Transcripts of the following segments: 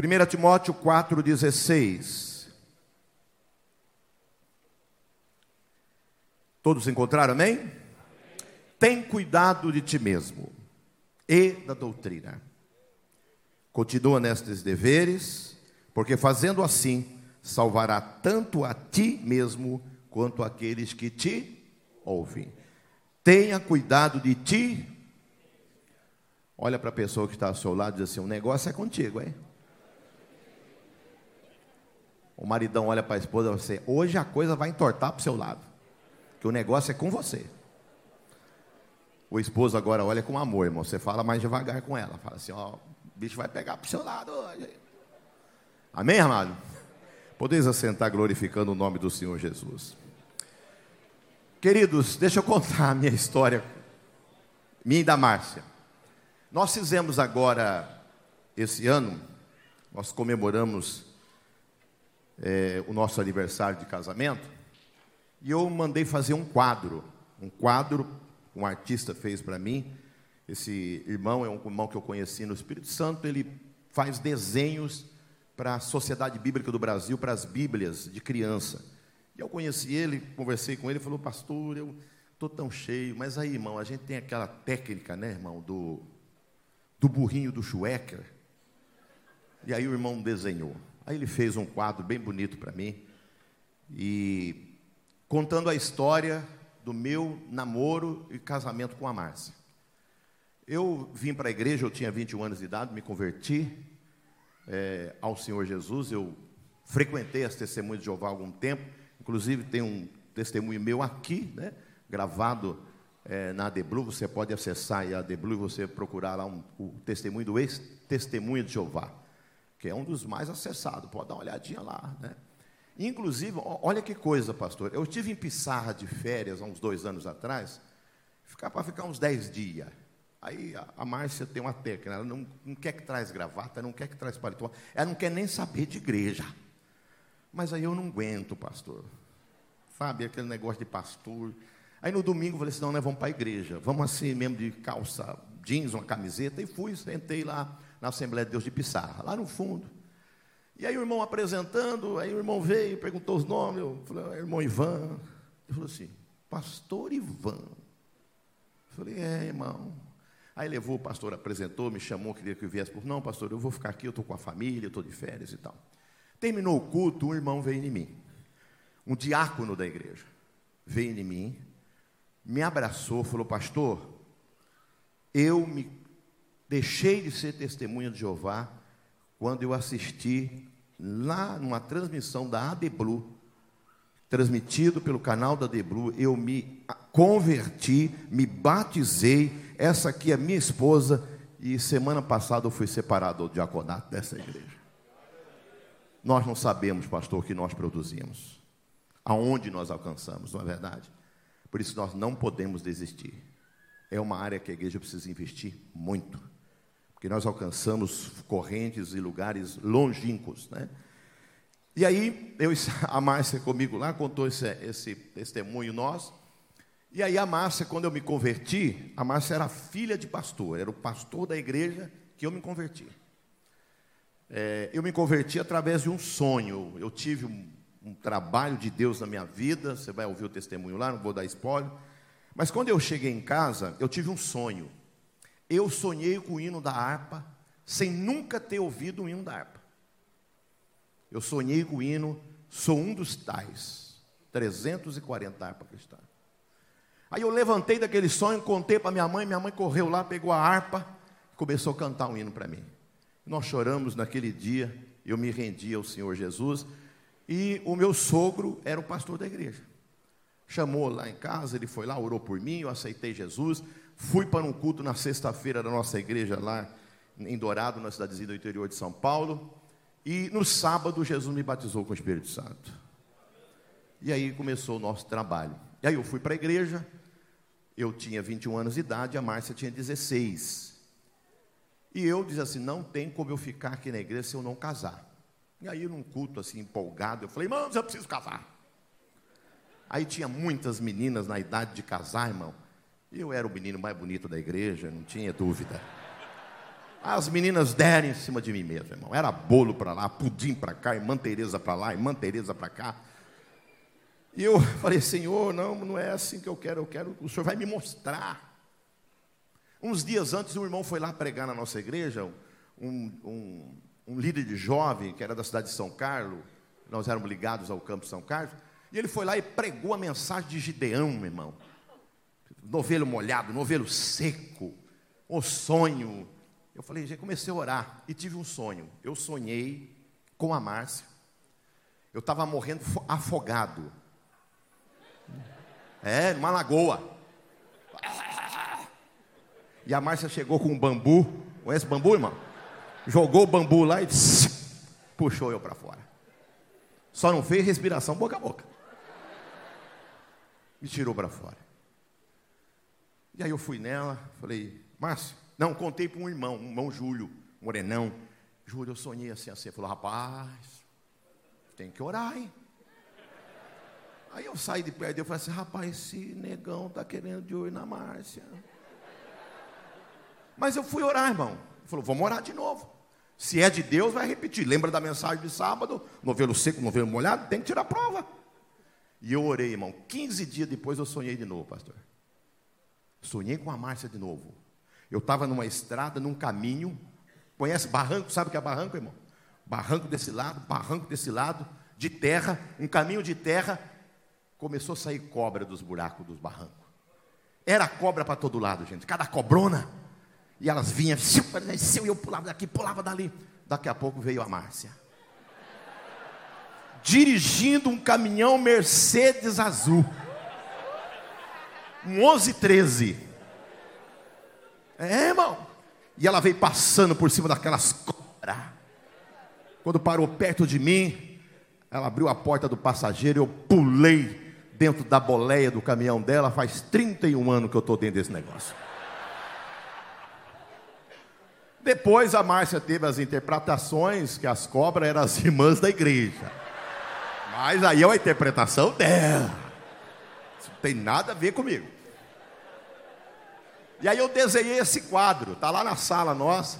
1 Timóteo 4,16. Todos encontraram, amém? Tem cuidado de ti mesmo e da doutrina. Continua nestes deveres, porque fazendo assim, salvará tanto a ti mesmo quanto aqueles que te ouvem. Tenha cuidado de ti. Olha para a pessoa que está ao seu lado e diz assim: o negócio é contigo, hein? O maridão olha para a esposa e diz assim: hoje a coisa vai entortar para o seu lado, que o negócio é com você. O esposo agora olha com amor, irmão. Você fala mais devagar com ela. Fala assim: ó, o bicho vai pegar para o seu lado hoje. Amém, amado? Podeis assentar glorificando o nome do Senhor Jesus. Queridos, deixa eu contar a minha história, minha e da Márcia. Nós fizemos agora, esse ano, nós comemoramos é, o nosso aniversário de casamento, e eu mandei fazer um quadro, um quadro um artista fez para mim. Esse irmão é um irmão que eu conheci no Espírito Santo, ele faz desenhos para a Sociedade Bíblica do Brasil, para as Bíblias de criança. E eu conheci ele, conversei com ele, falou, pastor, eu estou tão cheio. Mas aí, irmão, a gente tem aquela técnica, né, irmão, do, do burrinho do Schwecker. E aí o irmão desenhou. Aí ele fez um quadro bem bonito para mim. E contando a história do meu namoro e casamento com a Márcia. Eu vim para a igreja, eu tinha 21 anos de idade, me converti é, ao Senhor Jesus. Eu frequentei as testemunhas de Jeová há algum tempo. Inclusive, tem um testemunho meu aqui, né, gravado é, na ADBLU. Você pode acessar a ADBLU e você procurar lá um, o testemunho do ex-testemunho de Jeová, que é um dos mais acessados. Pode dar uma olhadinha lá. Né? Inclusive, olha que coisa, pastor. Eu tive em Pissarra de férias há uns dois anos atrás, ficar para ficar uns dez dias. Aí a, Márcia tem uma técnica, ela não, não quer que traz gravata, não quer que traz paletó, ela não quer nem saber de igreja. Mas aí eu não aguento, pastor. Sabe, aquele negócio de pastor. Aí no domingo eu falei assim, não, nós vamos para a igreja. Vamos assim mesmo de calça jeans, uma camiseta. E fui, sentei lá na Assembleia de Deus de Pissarra, lá no fundo. E aí o irmão apresentando, aí o irmão veio, perguntou os nomes. Eu falei, é, irmão Ivan. Ele falou assim, pastor Ivan. Eu falei, é, irmão. Aí levou, o pastor apresentou, me chamou, queria que eu viesse por. Não, pastor, eu vou ficar aqui, eu estou com a família, eu estou de férias e tal. Terminou o culto, um irmão veio em mim, um diácono da igreja, veio em mim, me abraçou, falou, pastor, eu me deixei de ser testemunha de Jeová quando eu assisti lá numa transmissão da ADBLU, transmitido pelo canal da ADBLU, eu me converti, me batizei, essa aqui é minha esposa, e semana passada eu fui separado do diaconato dessa igreja. Nós não sabemos, pastor, o que nós produzimos, aonde nós alcançamos, não é verdade? Por isso nós não podemos desistir. É uma área que a igreja precisa investir muito, porque nós alcançamos correntes e lugares longínquos, né? E aí, eu, a Márcia comigo lá contou esse, esse testemunho nosso. E aí, a Márcia, quando eu me converti, a Márcia era filha de pastor, era o pastor da igreja que eu me converti. É, eu me converti através de um sonho. Eu tive um, um, trabalho de Deus na minha vida. Você vai ouvir o testemunho lá, não vou dar spoiler. Mas quando eu cheguei em casa, eu tive um sonho. Eu sonhei com o hino da harpa, sem nunca ter ouvido o hino da harpa. Eu sonhei com o hino, sou um dos tais. 340 harpas cristãs. Aí eu levantei daquele sonho, contei para minha mãe, minha mãe correu lá, pegou a harpa começou a cantar um hino para mim. Nós choramos naquele dia, eu me rendi ao Senhor Jesus, e o meu sogro era o pastor da igreja. Chamou lá em casa, ele foi lá, orou por mim, eu aceitei Jesus, fui para um culto na sexta-feira da nossa igreja lá em Dourado, na cidadezinha do interior de São Paulo, e no sábado Jesus me batizou com o Espírito Santo. E aí começou o nosso trabalho. E aí eu fui para a igreja, eu tinha 21 anos de idade, a Márcia tinha 16. E eu dizia assim: não tem como eu ficar aqui na igreja se eu não casar. E aí, num culto assim, empolgado, eu falei: irmãos, eu preciso casar. Aí tinha muitas meninas na idade de casar, irmão. Eu era o menino mais bonito da igreja, não tinha dúvida. As meninas deram em cima de mim mesmo, irmão. Era bolo para lá, pudim para cá, irmã Tereza para lá, irmã Tereza para cá. E eu falei, Senhor, não, não é assim que eu quero, eu quero, o Senhor vai me mostrar. Uns dias antes, um irmão foi lá pregar na nossa igreja, um, um, um líder de jovem, que era da cidade de São Carlos, nós éramos ligados ao campo de São Carlos, e ele foi lá e pregou a mensagem de Gideão, meu irmão. Novelo molhado, novelo seco, o sonho. Eu falei, já comecei a orar e tive um sonho. Eu sonhei com a Márcia. Eu estava morrendo afogado. É, numa lagoa. E a Márcia chegou com um bambu. Conhece bambu, irmão? Jogou o bambu lá e puxou eu para fora. Só não fez respiração boca a boca. Me tirou para fora. E aí eu fui nela, falei, Márcia, não, contei para um irmão, um irmão Júlio, morenão. Júlio, eu sonhei assim, assim. Ele falou, rapaz, tem que orar, hein? Aí eu saí de perto e falei assim, rapaz, esse negão tá querendo de olho na Márcia. Mas eu fui orar, irmão. Ele falou, vamos orar de novo. Se é de Deus, vai repetir. Lembra da mensagem de sábado? Novelo seco, novelo molhado? Tem que tirar a prova. E eu orei, irmão. 15 dias depois eu sonhei de novo, pastor. Sonhei com a Márcia de novo. Eu estava numa estrada, num caminho. Conhece barranco? Sabe o que é barranco, irmão? Barranco desse lado, barranco desse lado, de terra, um caminho de terra começou a sair cobra dos buracos dos barrancos. Era cobra para todo lado, gente. Cada cobrona. E elas vinham, e eu pulava daqui, pulava dali. Daqui a pouco veio a Márcia. Dirigindo um caminhão Mercedes azul. Um 1113. É, irmão. E ela veio passando por cima daquelas cobras. Quando parou perto de mim, ela abriu a porta do passageiro e eu pulei dentro da boleia do caminhão dela, faz 31 anos que eu estou dentro desse negócio. Depois a Márcia teve as interpretações que as cobras eram as irmãs da igreja. Mas aí é uma interpretação dela. Tem nada a ver comigo. E aí eu desenhei esse quadro, tá lá na sala nossa.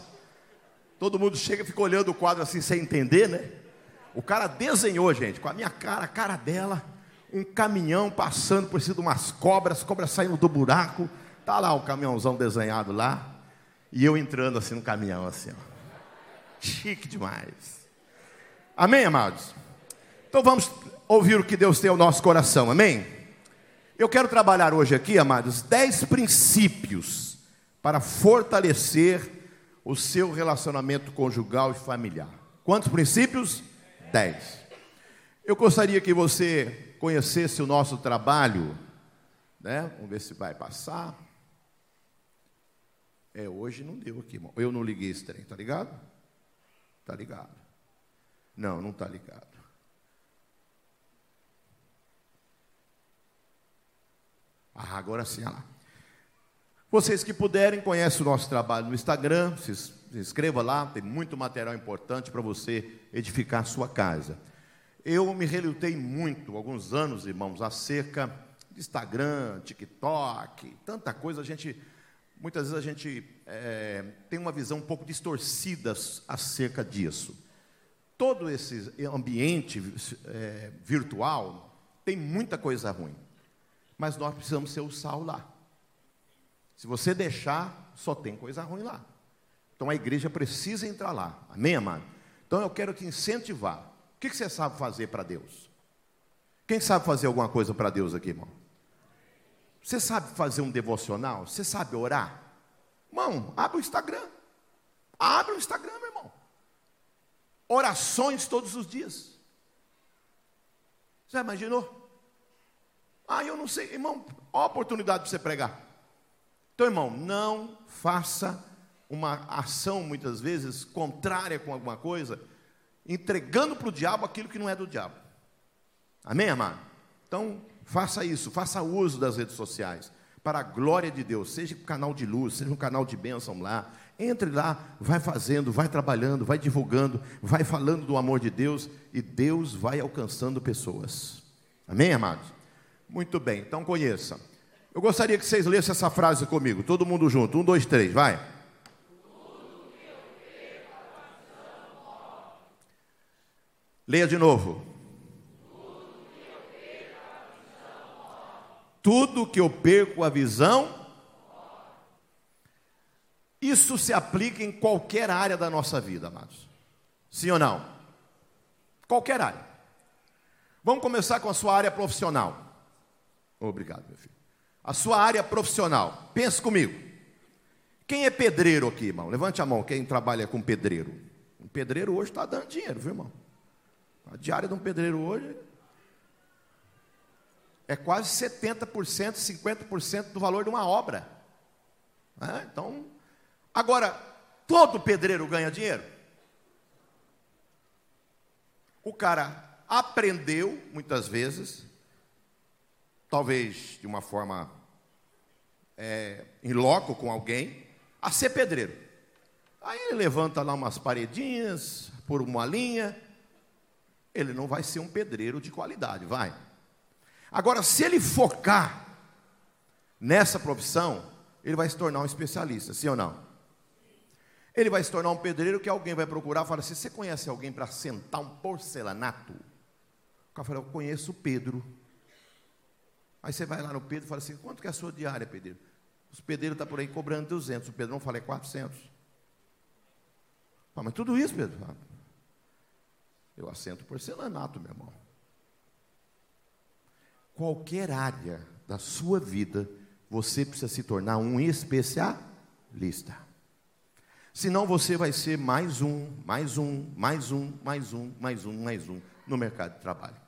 Todo mundo chega e fica olhando o quadro assim sem entender, né? O cara desenhou, gente, com a minha cara, a cara dela um caminhão passando por cima de umas cobras, cobras saindo do buraco. Tá lá o caminhãozão desenhado lá. E eu entrando assim no caminhão, assim, ó. Chique demais. Amém, amados? Então vamos ouvir o que Deus tem ao nosso coração, amém? Eu quero trabalhar hoje aqui, amados, dez princípios para fortalecer o seu relacionamento conjugal e familiar. Quantos princípios? Dez. Eu gostaria que você conhecesse o nosso trabalho, né? Vamos ver se vai passar. É, hoje não deu aqui, irmão. Eu não liguei esse trem, tá ligado? Tá ligado. Não, não tá ligado. Ah, agora sim, olha lá. Vocês que puderem, conhecem o nosso trabalho no Instagram, se inscreva lá, tem muito material importante para você edificar a sua casa. Eu me relutei muito, alguns anos, irmãos, acerca de Instagram, TikTok, tanta coisa. A gente, muitas vezes a gente é, tem uma visão um pouco distorcida acerca disso. Todo esse ambiente é, virtual tem muita coisa ruim, mas nós precisamos ser o sal lá. Se você deixar, só tem coisa ruim lá. Então a igreja precisa entrar lá. Amém, amado? Então eu quero te incentivar o que você sabe fazer para Deus? Quem sabe fazer alguma coisa para Deus aqui, irmão? Você sabe fazer um devocional? Você sabe orar? Irmão, abre o Instagram. Abre o Instagram, meu irmão. Orações todos os dias. Já imaginou? Ah, eu não sei, irmão, oportunidade de você pregar. Então, irmão, não faça uma ação muitas vezes contrária com alguma coisa entregando para o diabo aquilo que não é do diabo. Amém, amado? Então, faça isso, faça uso das redes sociais, para a glória de Deus, seja um canal de luz, seja um canal de bênção lá. Entre lá, vai fazendo, vai trabalhando, vai divulgando, vai falando do amor de Deus e Deus vai alcançando pessoas. Amém, amados? Muito bem, então conheça. Eu gostaria que vocês lessem essa frase comigo, todo mundo junto. Um, dois, três, vai. Leia de novo. Tudo que eu perco a visão, isso se aplica em qualquer área da nossa vida, amados. Sim ou não? Qualquer área. Vamos começar com a sua área profissional. Obrigado, meu filho. A sua área profissional. Pense comigo. Quem é pedreiro aqui, irmão? Levante a mão, quem trabalha com pedreiro. Um pedreiro hoje está dando dinheiro, viu, irmão? A diária de um pedreiro hoje é quase 70%, 50% do valor de uma obra. É, então, agora, todo pedreiro ganha dinheiro? O cara aprendeu, muitas vezes, talvez de uma forma é, em loco com alguém, a ser pedreiro. Aí ele levanta lá umas paredinhas, por uma linha. Ele não vai ser um pedreiro de qualidade, vai. Agora, se ele focar nessa profissão, ele vai se tornar um especialista, sim ou não? Ele vai se tornar um pedreiro que alguém vai procurar e fala assim: Você conhece alguém para sentar um porcelanato? O cara fala: Eu conheço o Pedro. Aí você vai lá no Pedro e fala assim: Quanto que é a sua diária, pedreiro? Os pedreiros estão tá por aí cobrando 200, o Pedro não fala é 400. Ah, mas tudo isso, Pedro? Ah, eu assento porcelanato, meu irmão. Qualquer área da sua vida, você precisa se tornar um especialista. Senão você vai ser mais um, mais um, mais um, mais um, mais um, mais um no mercado de trabalho.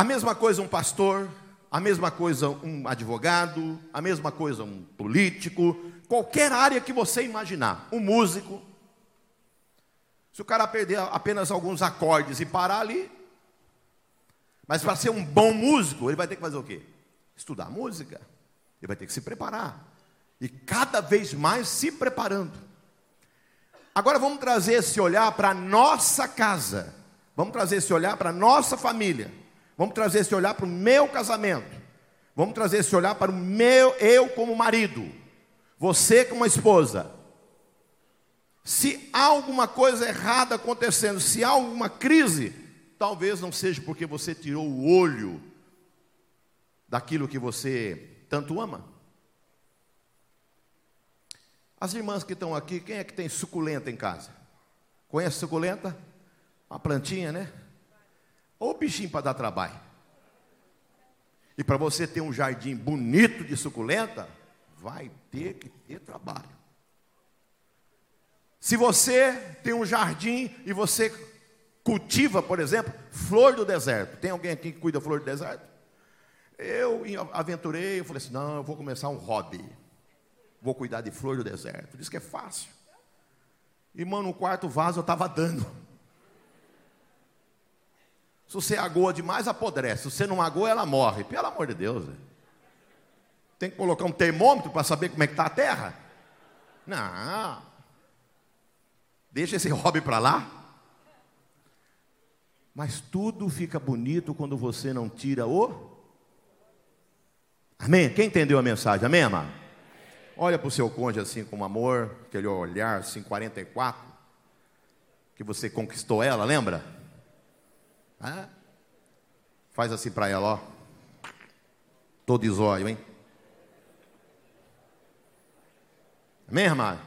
A mesma coisa um pastor, a mesma coisa um advogado, a mesma coisa um político, qualquer área que você imaginar, um músico. Se o cara perder apenas alguns acordes e parar ali, mas para ser um bom músico, ele vai ter que fazer o quê? Estudar música. Ele vai ter que se preparar. E cada vez mais se preparando. Agora vamos trazer esse olhar para a nossa casa. Vamos trazer esse olhar para a nossa família. Vamos trazer esse olhar para o meu casamento. Vamos trazer esse olhar para o meu, eu como marido. Você como esposa. Se há alguma coisa errada acontecendo, se há alguma crise, talvez não seja porque você tirou o olho daquilo que você tanto ama. As irmãs que estão aqui, quem é que tem suculenta em casa? Conhece suculenta? Uma plantinha, né? Ou bichinho para dar trabalho. E para você ter um jardim bonito de suculenta, vai ter que ter trabalho. Se você tem um jardim e você cultiva, por exemplo, flor do deserto. Tem alguém aqui que cuida da flor do deserto? Eu aventurei, eu falei assim: não, eu vou começar um hobby. Vou cuidar de flor do deserto. Diz que é fácil. Irmão, no quarto vaso eu estava dando. Se você agoa demais, apodrece. Se você não agoa, ela morre. Pelo amor de Deus. Tem que colocar um termômetro para saber como é que está a terra? Não. Deixa esse hobby para lá. Mas tudo fica bonito quando você não tira o. Amém? Quem entendeu a mensagem? Amém, amado? Olha para o seu cônjuge assim com amor, aquele olhar assim, 44, que você conquistou ela, lembra? Faz assim para ela, ó. Todo de zóio, hein? Amém, irmã?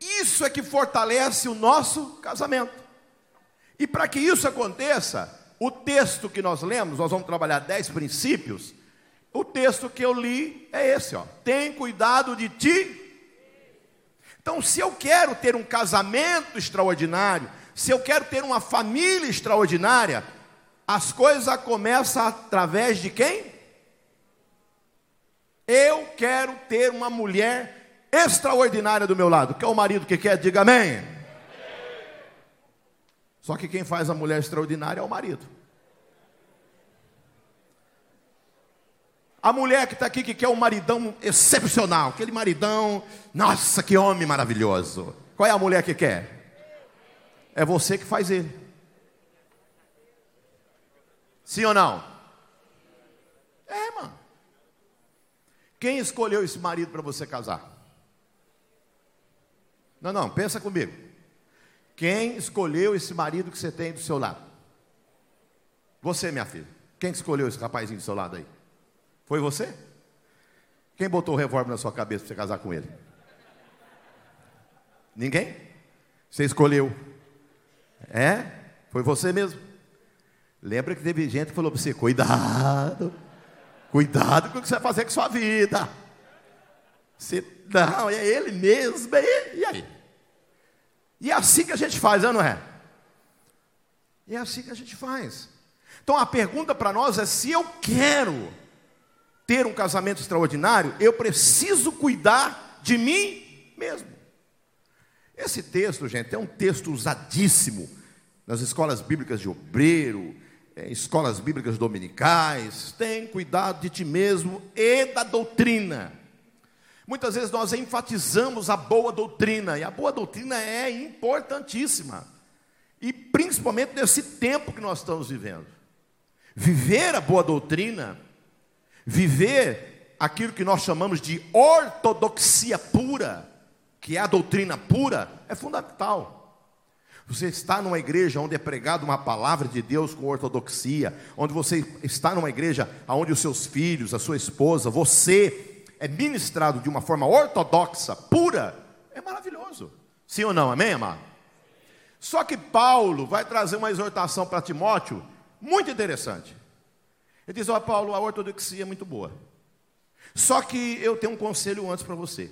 Isso é que fortalece o nosso casamento. E para que isso aconteça, o texto que nós lemos, nós vamos trabalhar dez princípios. O texto que eu li é esse, ó. Tem cuidado de ti. Então, se eu quero ter um casamento extraordinário, se eu quero ter uma família extraordinária, as coisas começam através de quem? Eu quero ter uma mulher extraordinária do meu lado. Quer o marido que quer? Diga amém. Só que quem faz a mulher extraordinária é o marido. A mulher que está aqui que quer um maridão excepcional, aquele maridão, nossa, que homem maravilhoso. Qual é a mulher que quer? É você que faz ele. Sim ou não? É, mano. Quem escolheu esse marido para você casar? Não, não, pensa comigo. Quem escolheu esse marido que você tem do seu lado? Você, minha filha. Quem escolheu esse rapazinho do seu lado aí? Foi você? Quem botou o revólver na sua cabeça para você casar com ele? Ninguém? Você escolheu. É? Foi você mesmo. Lembra que teve gente que falou para você: cuidado, cuidado com o que você vai fazer com sua vida. Você, não, é ele mesmo, é ele. E aí? E é assim que a gente faz, não é? E é assim que a gente faz. Então a pergunta para nós é: se eu quero ter um casamento extraordinário, eu preciso cuidar de mim mesmo. Esse texto, gente, é um texto usadíssimo nas escolas bíblicas de obreiro, é, escolas bíblicas dominicais. Tem cuidado de ti mesmo e da doutrina. Muitas vezes nós enfatizamos a boa doutrina, e a boa doutrina é importantíssima, e principalmente nesse tempo que nós estamos vivendo. Viver a boa doutrina, viver aquilo que nós chamamos de ortodoxia pura, que é a doutrina pura, é fundamental. Você está numa igreja onde é pregada uma palavra de Deus com ortodoxia, onde você está numa igreja onde os seus filhos, a sua esposa, você é ministrado de uma forma ortodoxa, pura, é maravilhoso. Sim ou não? Amém, amado? Só que Paulo vai trazer uma exortação para Timóteo muito interessante. Ele diz: Ó, oh, Paulo, a ortodoxia é muito boa. Só que eu tenho um conselho antes para você.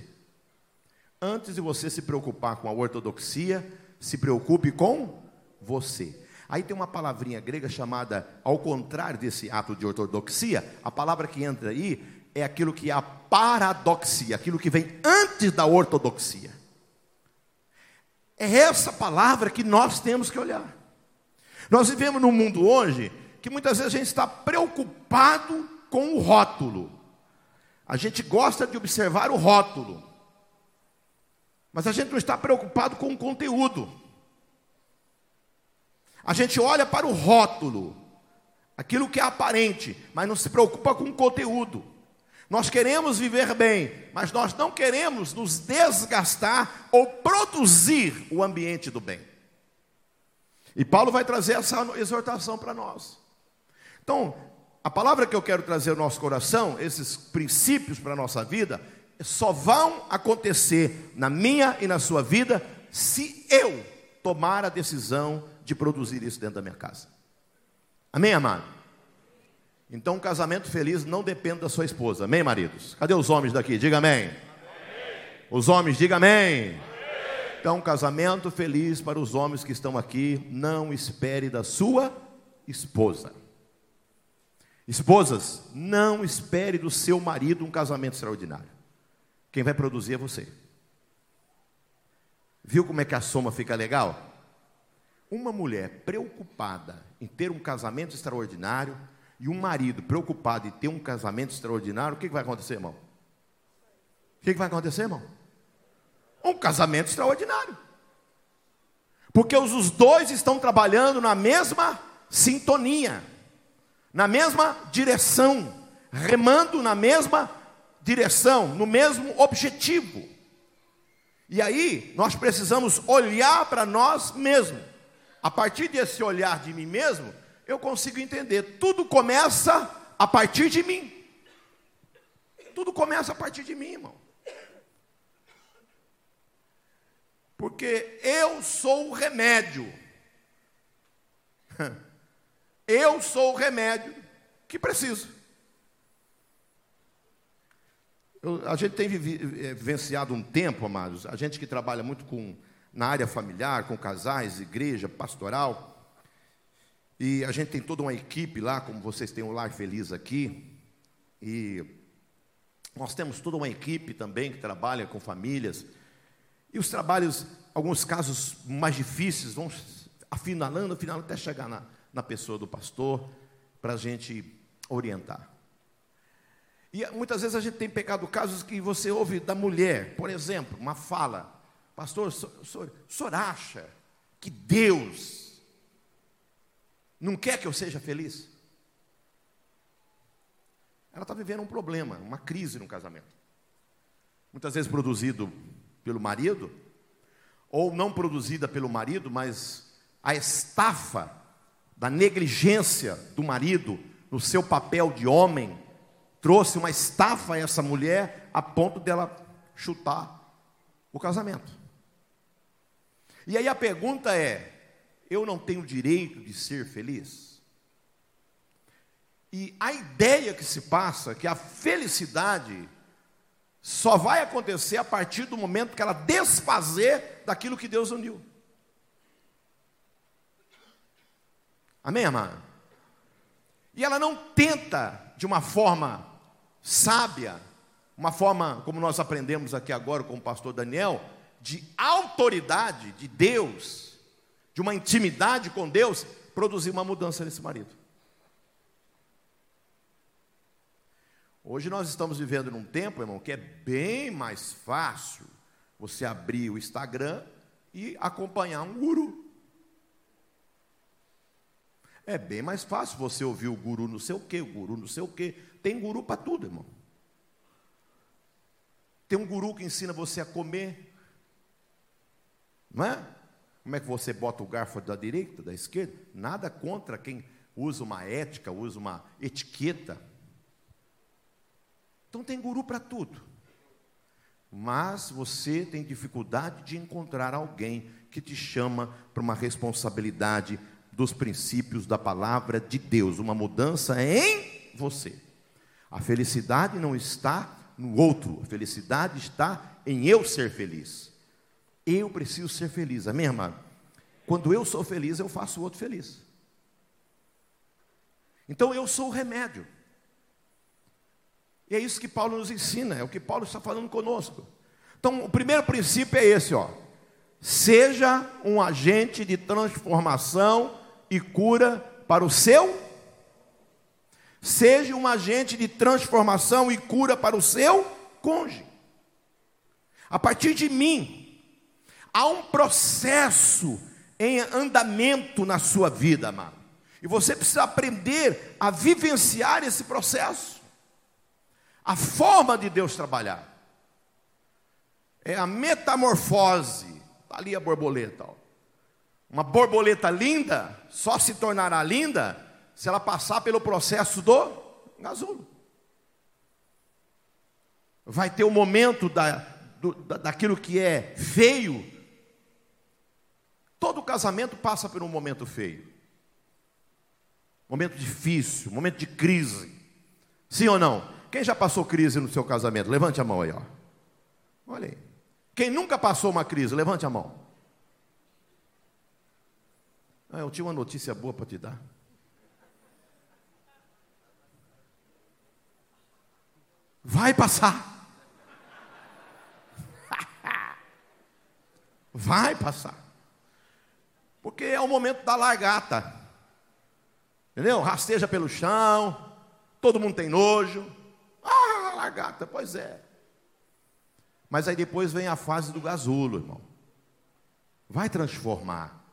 Antes de você se preocupar com a ortodoxia, se preocupe com você. Aí tem uma palavrinha grega chamada, ao contrário desse ato de ortodoxia, a palavra que entra aí é aquilo que é a paradoxia, aquilo que vem antes da ortodoxia. É essa palavra que nós temos que olhar. Nós vivemos num mundo hoje que muitas vezes a gente está preocupado com o rótulo. A gente gosta de observar o rótulo. Mas a gente não está preocupado com o conteúdo. A gente olha para o rótulo, aquilo que é aparente, mas não se preocupa com o conteúdo. Nós queremos viver bem, mas nós não queremos nos desgastar ou produzir o ambiente do bem. E Paulo vai trazer essa exortação para nós. Então, a palavra que eu quero trazer ao nosso coração, esses princípios para a nossa vida, só vão acontecer na minha e na sua vida se eu tomar a decisão de produzir isso dentro da minha casa. Amém, amado? Então, um casamento feliz não depende da sua esposa. Amém, maridos? Cadê os homens daqui? Diga amém. amém. Os homens, diga amém. amém. Então, um casamento feliz para os homens que estão aqui, não espere da sua esposa. Esposas, não espere do seu marido um casamento extraordinário. Quem vai produzir é você. Viu como é que a soma fica legal? Uma mulher preocupada em ter um casamento extraordinário e um marido preocupado em ter um casamento extraordinário, o que vai acontecer, irmão? O que vai acontecer, irmão? Um casamento extraordinário. Porque os dois estão trabalhando na mesma sintonia, na mesma direção, remando na mesma direção, no mesmo objetivo. E aí, nós precisamos olhar para nós mesmos. A partir desse olhar de mim mesmo, eu consigo entender. Tudo começa a partir de mim. Tudo começa a partir de mim, irmão. Porque eu sou o remédio. Eu sou o remédio que preciso. Eu, a gente tem eh, vivenciado um tempo, amados, a gente que trabalha muito com, na área familiar, com casais, igreja, pastoral, e a gente tem toda uma equipe lá, como vocês têm o Lar Feliz aqui, e nós temos toda uma equipe também que trabalha com famílias, e os trabalhos, alguns casos mais difíceis, vão afinalando, afinalando até chegar na, na pessoa do pastor, para a gente orientar. E muitas vezes a gente tem pegado casos que você ouve da mulher, por exemplo, uma fala, pastor, o senhor acha que Deus não quer que eu seja feliz? Ela está vivendo um problema, uma crise no casamento. Muitas vezes produzido pelo marido, ou não produzida pelo marido, mas a estafa da negligência do marido no seu papel de homem, trouxe uma estafa a essa mulher a ponto dela chutar o casamento. E aí a pergunta é: eu não tenho direito de ser feliz? E a ideia que se passa é que a felicidade só vai acontecer a partir do momento que ela desfazer daquilo que Deus uniu. Amém, amado? E ela não tenta de uma forma sábia, uma forma, como nós aprendemos aqui agora com o pastor Daniel, de autoridade de Deus, de uma intimidade com Deus, produzir uma mudança nesse marido. Hoje nós estamos vivendo num tempo, irmão, que é bem mais fácil você abrir o Instagram e acompanhar um guru. É bem mais fácil você ouvir o guru não sei o quê, o guru não sei o quê. Tem guru para tudo, irmão. Tem um guru que ensina você a comer. Não é? Como é que você bota o garfo da direita, da esquerda? Nada contra quem usa uma ética, usa uma etiqueta. Então tem guru para tudo. Mas você tem dificuldade de encontrar alguém que te chama para uma responsabilidade dos princípios da palavra de Deus, uma mudança em você. A felicidade não está no outro, a felicidade está em eu ser feliz. Eu preciso ser feliz, amém, amado? Quando eu sou feliz, eu faço o outro feliz. Então eu sou o remédio. E é isso que Paulo nos ensina, é o que Paulo está falando conosco. Então, o primeiro princípio é esse, ó. Seja um agente de transformação e cura para o seu. Seja um agente de transformação e cura para o seu cônjuge. A partir de mim, há um processo em andamento na sua vida, amado. E você precisa aprender a vivenciar esse processo a forma de Deus trabalhar. É a metamorfose. Está ali a borboleta. Ó. Uma borboleta linda só se tornará linda se ela passar pelo processo do gasulo. Vai ter o um momento da, do, da, daquilo que é feio. Todo casamento passa por um momento feio. Momento difícil, momento de crise. Sim ou não? Quem já passou crise no seu casamento? Levante a mão aí, ó. Olha aí. Quem nunca passou uma crise? Levante a mão. Ah, eu tinha uma notícia boa para te dar. Vai passar. Vai passar. Porque é o momento da largata. Entendeu? Rasteja pelo chão. Todo mundo tem nojo lagarta, pois é. Mas aí depois vem a fase do gasulo, irmão. Vai transformar.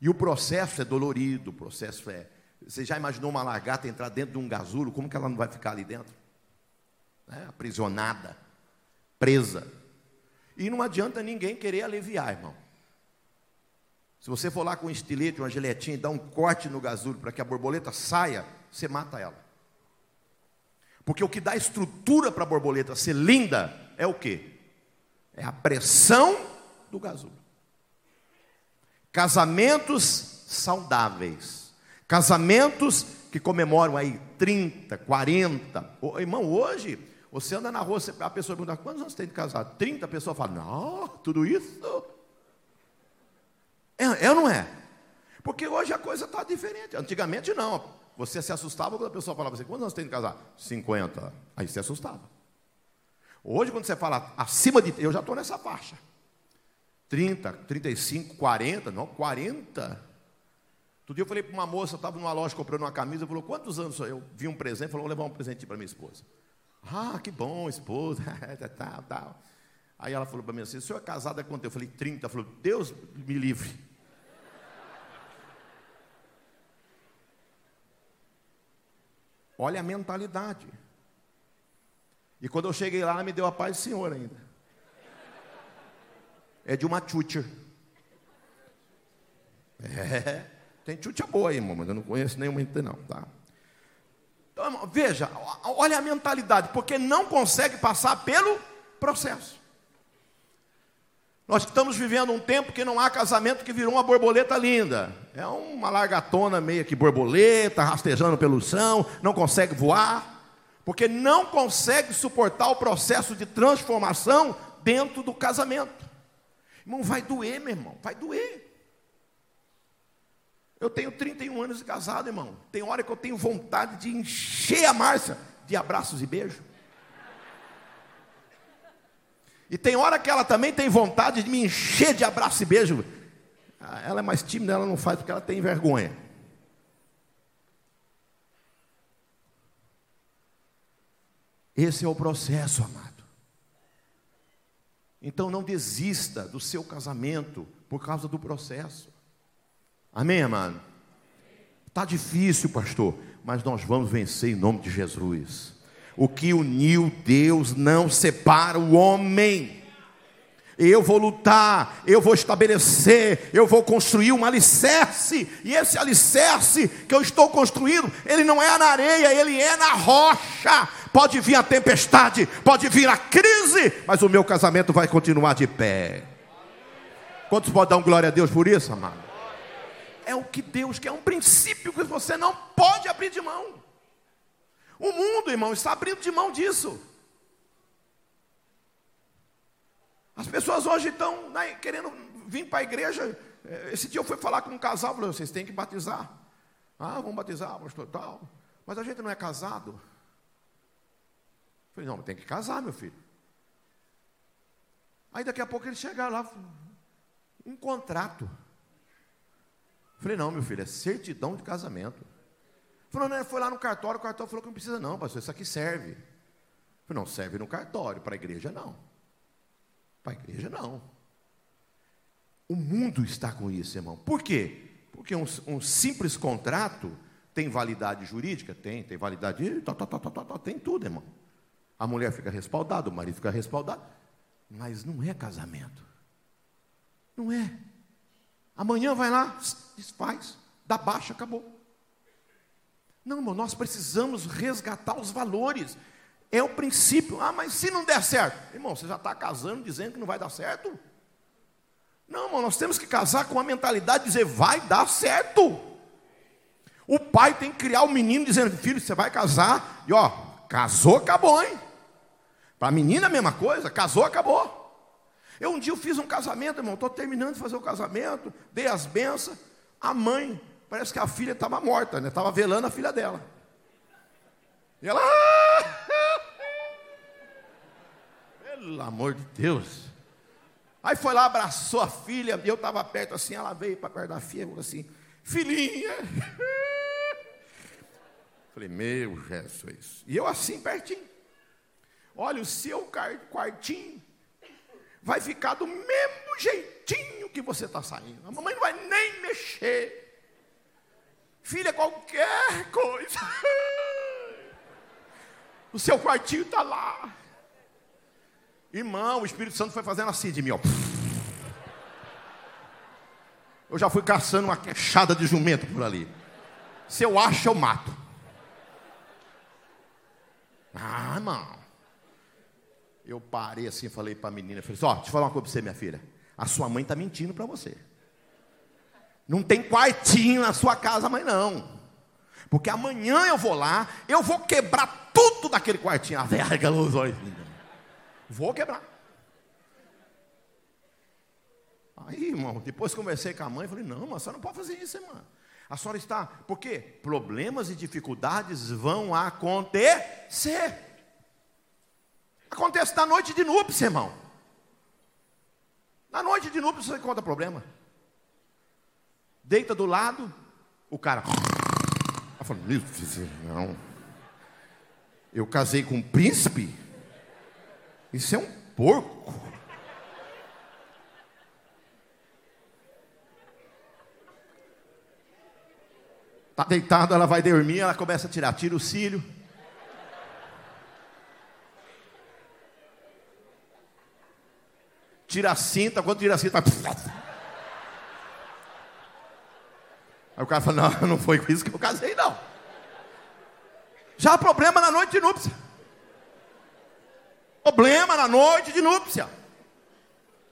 E o processo é dolorido, o processo é. Você já imaginou uma lagarta entrar dentro de um gasulo? Como que ela não vai ficar ali dentro? É, aprisionada, presa. E não adianta ninguém querer aliviar, irmão. Se você for lá com um estilete, uma giletinha e dar um corte no gasulo para que a borboleta saia, você mata ela. Porque o que dá estrutura para a borboleta ser linda é o que? É a pressão do gasulo. Casamentos saudáveis. Casamentos que comemoram aí 30, 40. Ô, irmão, hoje, você anda na rua, a pessoa pergunta, quantos anos tem de casado? 30, a pessoa fala, não, tudo isso? É, é ou não é? Porque hoje a coisa está diferente. Antigamente não. Você se assustava quando a pessoa falava assim: quantos anos tem de casar? 50. Aí se assustava. Hoje, quando você fala acima de. Eu já estou nessa faixa. 30, 35, 40, não, 40. Outro dia eu falei para uma moça, estava numa loja comprando uma camisa, falou, quantos anos eu vi um presente, falou, vou levar um presente para minha esposa. Ah, que bom, esposa, tal, tal. Aí ela falou para mim assim, o senhor é casado há quanto? Eu falei, 30. Ela falou, Deus me livre. Olha a mentalidade. E quando eu cheguei lá, ela me deu a paz do Senhor ainda. é de uma tchutcher. É, tem tchutcha boa aí, irmão, mas eu não conheço nenhuma ainda não, tá? Então, irmão, veja, olha a mentalidade, porque não consegue passar pelo processo. Nós estamos vivendo um tempo que não há casamento que virou uma borboleta linda. É uma largatona meio que borboleta, rastejando pelo chão, não consegue voar, porque não consegue suportar o processo de transformação dentro do casamento. Irmão, vai doer, meu irmão, vai doer. Eu tenho 31 anos de casado, irmão. Tem hora que eu tenho vontade de encher a Márcia de abraços e beijos. E tem hora que ela também tem vontade de me encher de abraço e beijo. Ah, ela é mais tímida, ela não faz porque ela tem vergonha. Esse é o processo, amado. Então não desista do seu casamento por causa do processo. Amém, amado? Está difícil, pastor, mas nós vamos vencer em nome de Jesus. O que uniu Deus não separa o homem. Eu vou lutar, eu vou estabelecer, eu vou construir um alicerce, e esse alicerce que eu estou construindo, ele não é na areia, ele é na rocha. Pode vir a tempestade, pode vir a crise, mas o meu casamento vai continuar de pé. Quantos podem dar um glória a Deus por isso, amado? É o que Deus quer, é um princípio que você não pode abrir de mão. O mundo, irmão, está abrindo de mão disso. As pessoas hoje estão né, querendo vir para a igreja. É, esse dia eu fui falar com um casal, falei, vocês têm que batizar. Ah, vamos batizar, pastor, tal. Mas a gente não é casado. Eu falei, não, tem que casar, meu filho. Aí daqui a pouco ele chega lá, um contrato. Falei, não, meu filho, é certidão de casamento. Falou, né, foi lá no cartório, o cartório falou que não precisa não, pastor, isso aqui serve. falei, não, serve no cartório, para a igreja não. Para a igreja não. O mundo está com isso, irmão. Por quê? Porque um, um simples contrato tem validade jurídica? Tem, tem validade, tá, tá, tá, tem tudo, irmão. A mulher fica respaldada, o marido fica respaldado, mas não é casamento. Não é. Amanhã vai lá, desfaz, dá baixa, acabou. Não, irmão, nós precisamos resgatar os valores. É o princípio. Ah, mas se não der certo, irmão, você já está casando dizendo que não vai dar certo? Não, irmão, nós temos que casar com a mentalidade de dizer vai dar certo. O pai tem que criar o menino dizendo, filho, você vai casar, e ó, casou, acabou, hein? Para a menina a mesma coisa, casou, acabou. Eu um dia eu fiz um casamento, irmão, estou terminando de fazer o casamento, dei as bênçãos, a mãe Parece que a filha estava morta, né? Estava velando a filha dela. E ela. Pelo amor de Deus. Aí foi lá, abraçou a filha, eu estava perto assim, ela veio para perto da filha e falou assim: Filhinha. Falei, meu Jesus. E eu assim, pertinho. Olha, o seu quartinho vai ficar do mesmo jeitinho que você está saindo. A mamãe não vai nem mexer. Filha, qualquer coisa. O seu quartinho está lá. Irmão, o Espírito Santo foi fazendo assim de mim, ó. Eu já fui caçando uma queixada de jumento por ali. Se eu acho, eu mato. Ah, irmão. Eu parei assim falei para a menina, falei, ó, deixa falar uma coisa para você, minha filha. A sua mãe está mentindo para você. Não tem quartinho na sua casa, mas não. Porque amanhã eu vou lá, eu vou quebrar tudo daquele quartinho. A verga olhos. Vou quebrar. Aí, irmão, depois conversei com a mãe, falei, não, mas a senhora não pode fazer isso, irmã. A senhora está, por quê? Problemas e dificuldades vão acontecer. Acontece na noite de núpcias, irmão. Na noite de núpcias você encontra problema deita do lado, o cara. Eu falo, não. Eu casei com um príncipe? Isso é um porco. Está deitado, ela vai dormir, ela começa a tirar, tira o cílio. Tira a cinta, quando tira a cinta. Aí o cara fala: Não, não foi com isso que eu casei, não. Já há problema na noite de núpcia. Problema na noite de núpcia.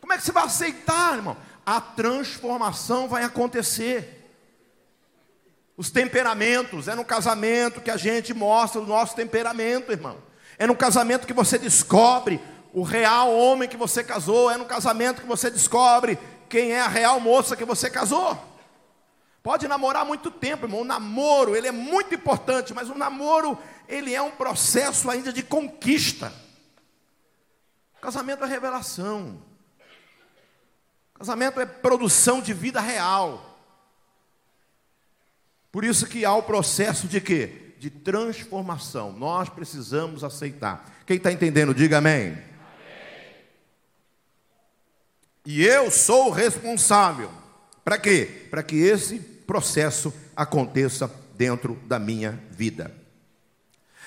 Como é que você vai aceitar, irmão? A transformação vai acontecer. Os temperamentos, é no casamento que a gente mostra o nosso temperamento, irmão. É no casamento que você descobre o real homem que você casou, é no casamento que você descobre quem é a real moça que você casou. Pode namorar muito tempo, irmão. O namoro, ele é muito importante, mas o namoro, ele é um processo ainda de conquista. O casamento é revelação. O casamento é produção de vida real. Por isso que há o processo de quê? De transformação. Nós precisamos aceitar. Quem está entendendo, diga amém. E eu sou o responsável. Para quê? Para que esse processo aconteça dentro da minha vida.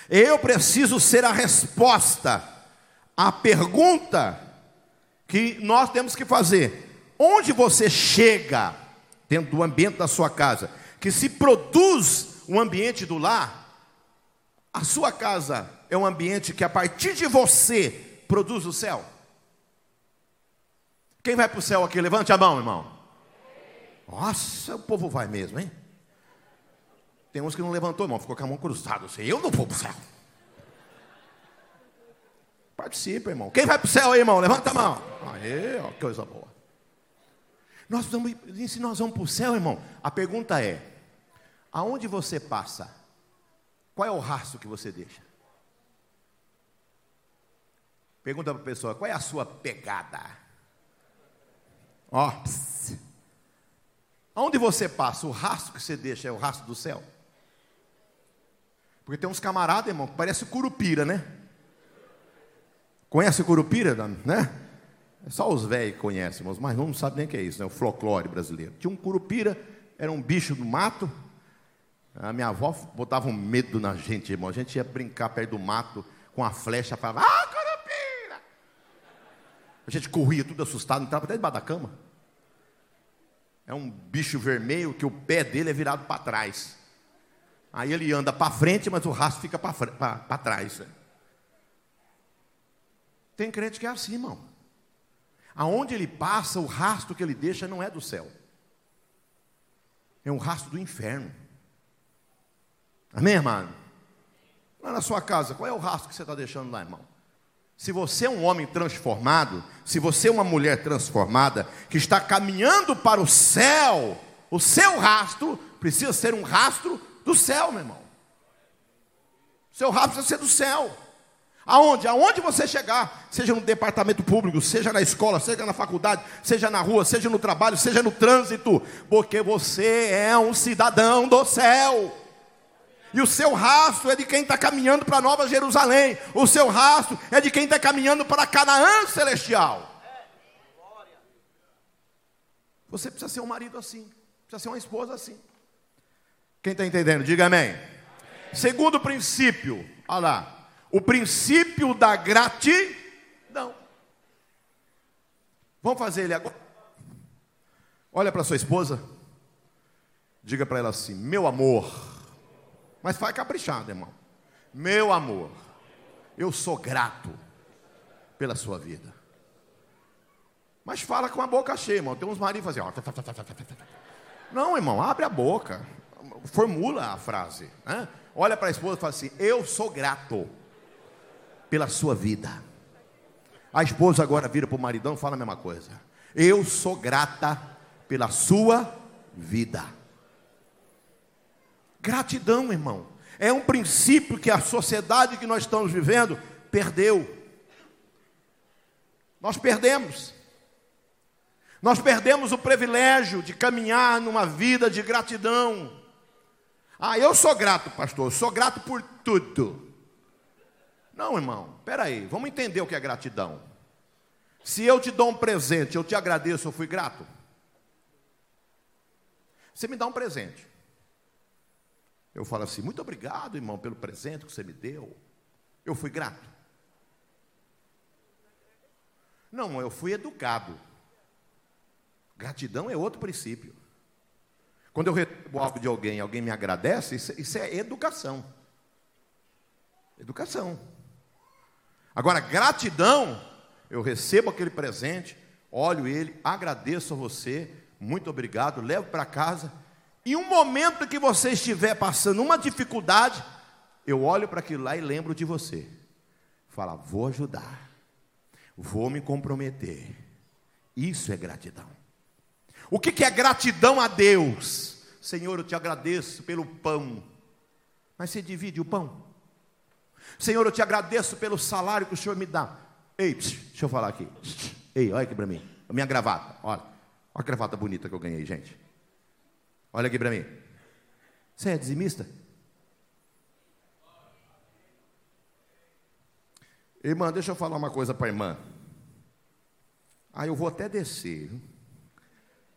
Eu preciso ser a resposta à pergunta que nós temos que fazer: onde você chega dentro do ambiente da sua casa, que se produz um ambiente do lar, a sua casa é um ambiente que a partir de você produz o céu. Quem vai para o céu aqui? Levante a mão, irmão. Nossa, o povo vai mesmo, hein? Tem uns que não levantou, irmão, ficou com a mão cruzada. Assim, eu não vou para o céu. Participa, irmão. Quem vai para o céu aí, irmão? Levanta a mão. Aê, ó, coisa boa. Nós vamos, se nós vamos para o céu, irmão, a pergunta é: aonde você passa? Qual é o rastro que você deixa? Pergunta para a pessoa: qual é a sua pegada? Ó, pss. aonde você passa, o rastro que você deixa é o rastro do céu? Porque tem uns camaradas, irmão, que parece curupira, né? Conhece curupira, né? É só os velhos conhecem, mas mais não sabem nem o que é isso, né? O folclore brasileiro. Tinha um curupira, era um bicho do mato. A minha avó botava um medo na gente, irmão. A gente ia brincar perto do mato com a flecha, falava, ah, a gente corria tudo assustado, entrava até debaixo da cama. É um bicho vermelho que o pé dele é virado para trás. Aí ele anda para frente, mas o rastro fica para trás. Né? Tem crente que é assim, irmão. Aonde ele passa, o rastro que ele deixa não é do céu. É um rastro do inferno. Amém, irmão? Lá na sua casa, qual é o rastro que você está deixando lá, irmão? Se você é um homem transformado, se você é uma mulher transformada, que está caminhando para o céu, o seu rastro precisa ser um rastro do céu, meu irmão. seu rastro precisa ser do céu. Aonde? Aonde você chegar, seja no departamento público, seja na escola, seja na faculdade, seja na rua, seja no trabalho, seja no trânsito, porque você é um cidadão do céu. E o seu rastro é de quem está caminhando para Nova Jerusalém. O seu rastro é de quem está caminhando para Canaã celestial. Você precisa ser um marido assim. Precisa ser uma esposa assim. Quem está entendendo? Diga amém. amém. Segundo princípio, olha lá. O princípio da gratidão. Vamos fazer ele agora. Olha para sua esposa. Diga para ela assim: Meu amor. Mas faz caprichado, irmão. Meu amor, eu sou grato pela sua vida. Mas fala com a boca cheia, irmão. Tem uns maridos que fazem, Não, irmão, abre a boca. Formula a frase. Né? Olha para a esposa e fala assim: Eu sou grato pela sua vida. A esposa agora vira para o maridão e fala a mesma coisa. Eu sou grata pela sua vida. Gratidão, irmão. É um princípio que a sociedade que nós estamos vivendo perdeu. Nós perdemos. Nós perdemos o privilégio de caminhar numa vida de gratidão. Ah, eu sou grato, pastor, eu sou grato por tudo. Não, irmão, espera aí, vamos entender o que é gratidão. Se eu te dou um presente, eu te agradeço, eu fui grato. Você me dá um presente. Eu falo assim: muito obrigado, irmão, pelo presente que você me deu. Eu fui grato. Não, eu fui educado. Gratidão é outro princípio. Quando eu recebo algo de alguém, alguém me agradece, isso, isso é educação. Educação. Agora, gratidão, eu recebo aquele presente, olho ele, agradeço a você, muito obrigado, levo para casa. E um momento que você estiver passando uma dificuldade, eu olho para aquilo lá e lembro de você. Fala, vou ajudar, vou me comprometer. Isso é gratidão. O que, que é gratidão a Deus? Senhor, eu te agradeço pelo pão. Mas você divide o pão? Senhor, eu te agradeço pelo salário que o Senhor me dá. Ei, deixa eu falar aqui. Ei, olha aqui para mim. A minha gravata, olha. Olha a gravata bonita que eu ganhei, gente. Olha aqui para mim. Você é dizimista? Irmã, deixa eu falar uma coisa para a irmã. Aí ah, eu vou até descer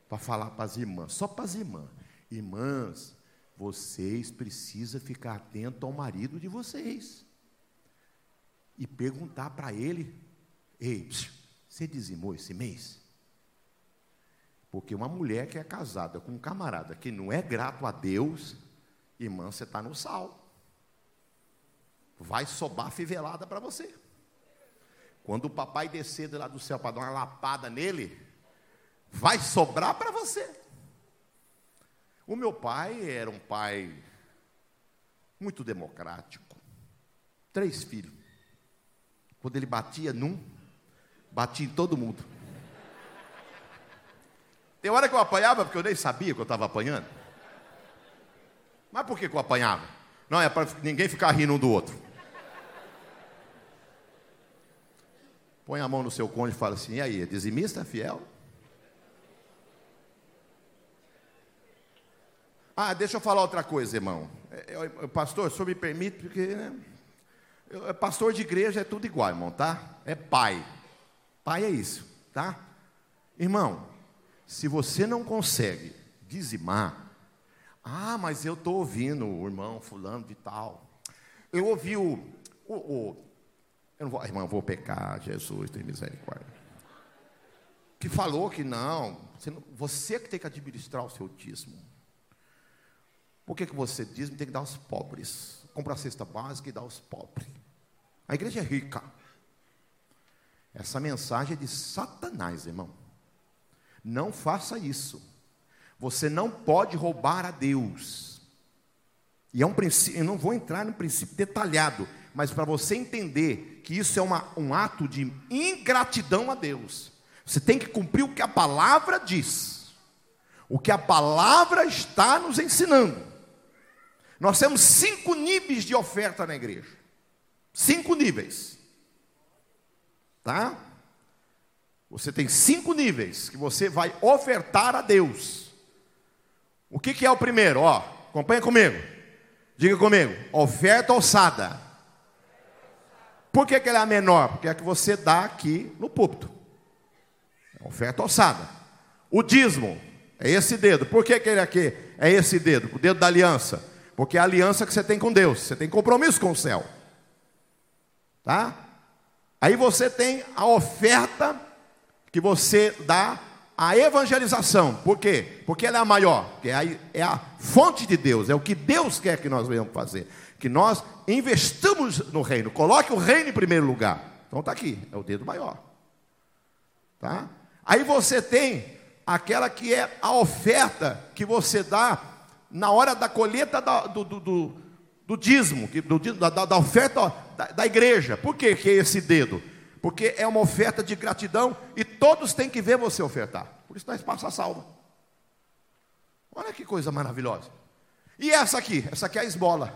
para falar para as irmãs, só para as irmãs. Irmãs, vocês precisam ficar atentos ao marido de vocês e perguntar para ele: Ei, você dizimou esse mês? Porque uma mulher que é casada com um camarada que não é grato a Deus, irmã, você está no sal. Vai sobar fivelada para você. Quando o papai descer de lá do céu para dar uma lapada nele, vai sobrar para você. O meu pai era um pai muito democrático. Três filhos. Quando ele batia num, batia em todo mundo. Tem hora que eu apanhava porque eu nem sabia que eu estava apanhando. Mas por que, que eu apanhava? Não, é para ninguém ficar rindo um do outro. Põe a mão no seu cônjuge e fala assim: e aí, é dizimista, fiel? Ah, deixa eu falar outra coisa, irmão. É, é, pastor, o senhor me permite, porque né, é, pastor de igreja é tudo igual, irmão, tá? É pai. Pai é isso, tá? Irmão, se você não consegue dizimar, ah, mas eu estou ouvindo o irmão fulano de tal. Eu ouvi o, o, o eu não vou, irmão, vou pecar, Jesus tem misericórdia. Que falou que não, você, não, você que tem que administrar o seu dízimo. Por que, que você diz que tem que dar aos pobres? Compra a cesta básica e dá aos pobres. A igreja é rica. Essa mensagem é de Satanás, irmão. Não faça isso. Você não pode roubar a Deus. E é um princípio, eu não vou entrar no princípio detalhado, mas para você entender que isso é uma, um ato de ingratidão a Deus, você tem que cumprir o que a palavra diz, o que a palavra está nos ensinando. Nós temos cinco níveis de oferta na igreja. Cinco níveis. Tá? Você tem cinco níveis que você vai ofertar a Deus. O que, que é o primeiro? Ó, acompanha comigo. Diga comigo. Oferta ossada. Por que, que ela é a menor? Porque é a que você dá aqui no púlpito. Oferta ossada. O dízimo é esse dedo. Por que, que ele aqui é esse dedo? O dedo da aliança. Porque é a aliança que você tem com Deus, você tem compromisso com o céu. Tá? Aí você tem a oferta que você dá a evangelização. Por quê? Porque ela é a maior, que é a, é a fonte de Deus, é o que Deus quer que nós venhamos fazer. Que nós investamos no reino, coloque o reino em primeiro lugar. Então está aqui, é o dedo maior. Tá? Aí você tem aquela que é a oferta que você dá na hora da colheita da, do, do, do, do, dízimo, do, da, da, oferta da, da, igreja. Por que, que é esse dedo? Porque é uma oferta de gratidão e todos têm que ver você ofertar. Por isso nós passa salva. Olha que coisa maravilhosa. E essa aqui? Essa aqui é a esmola.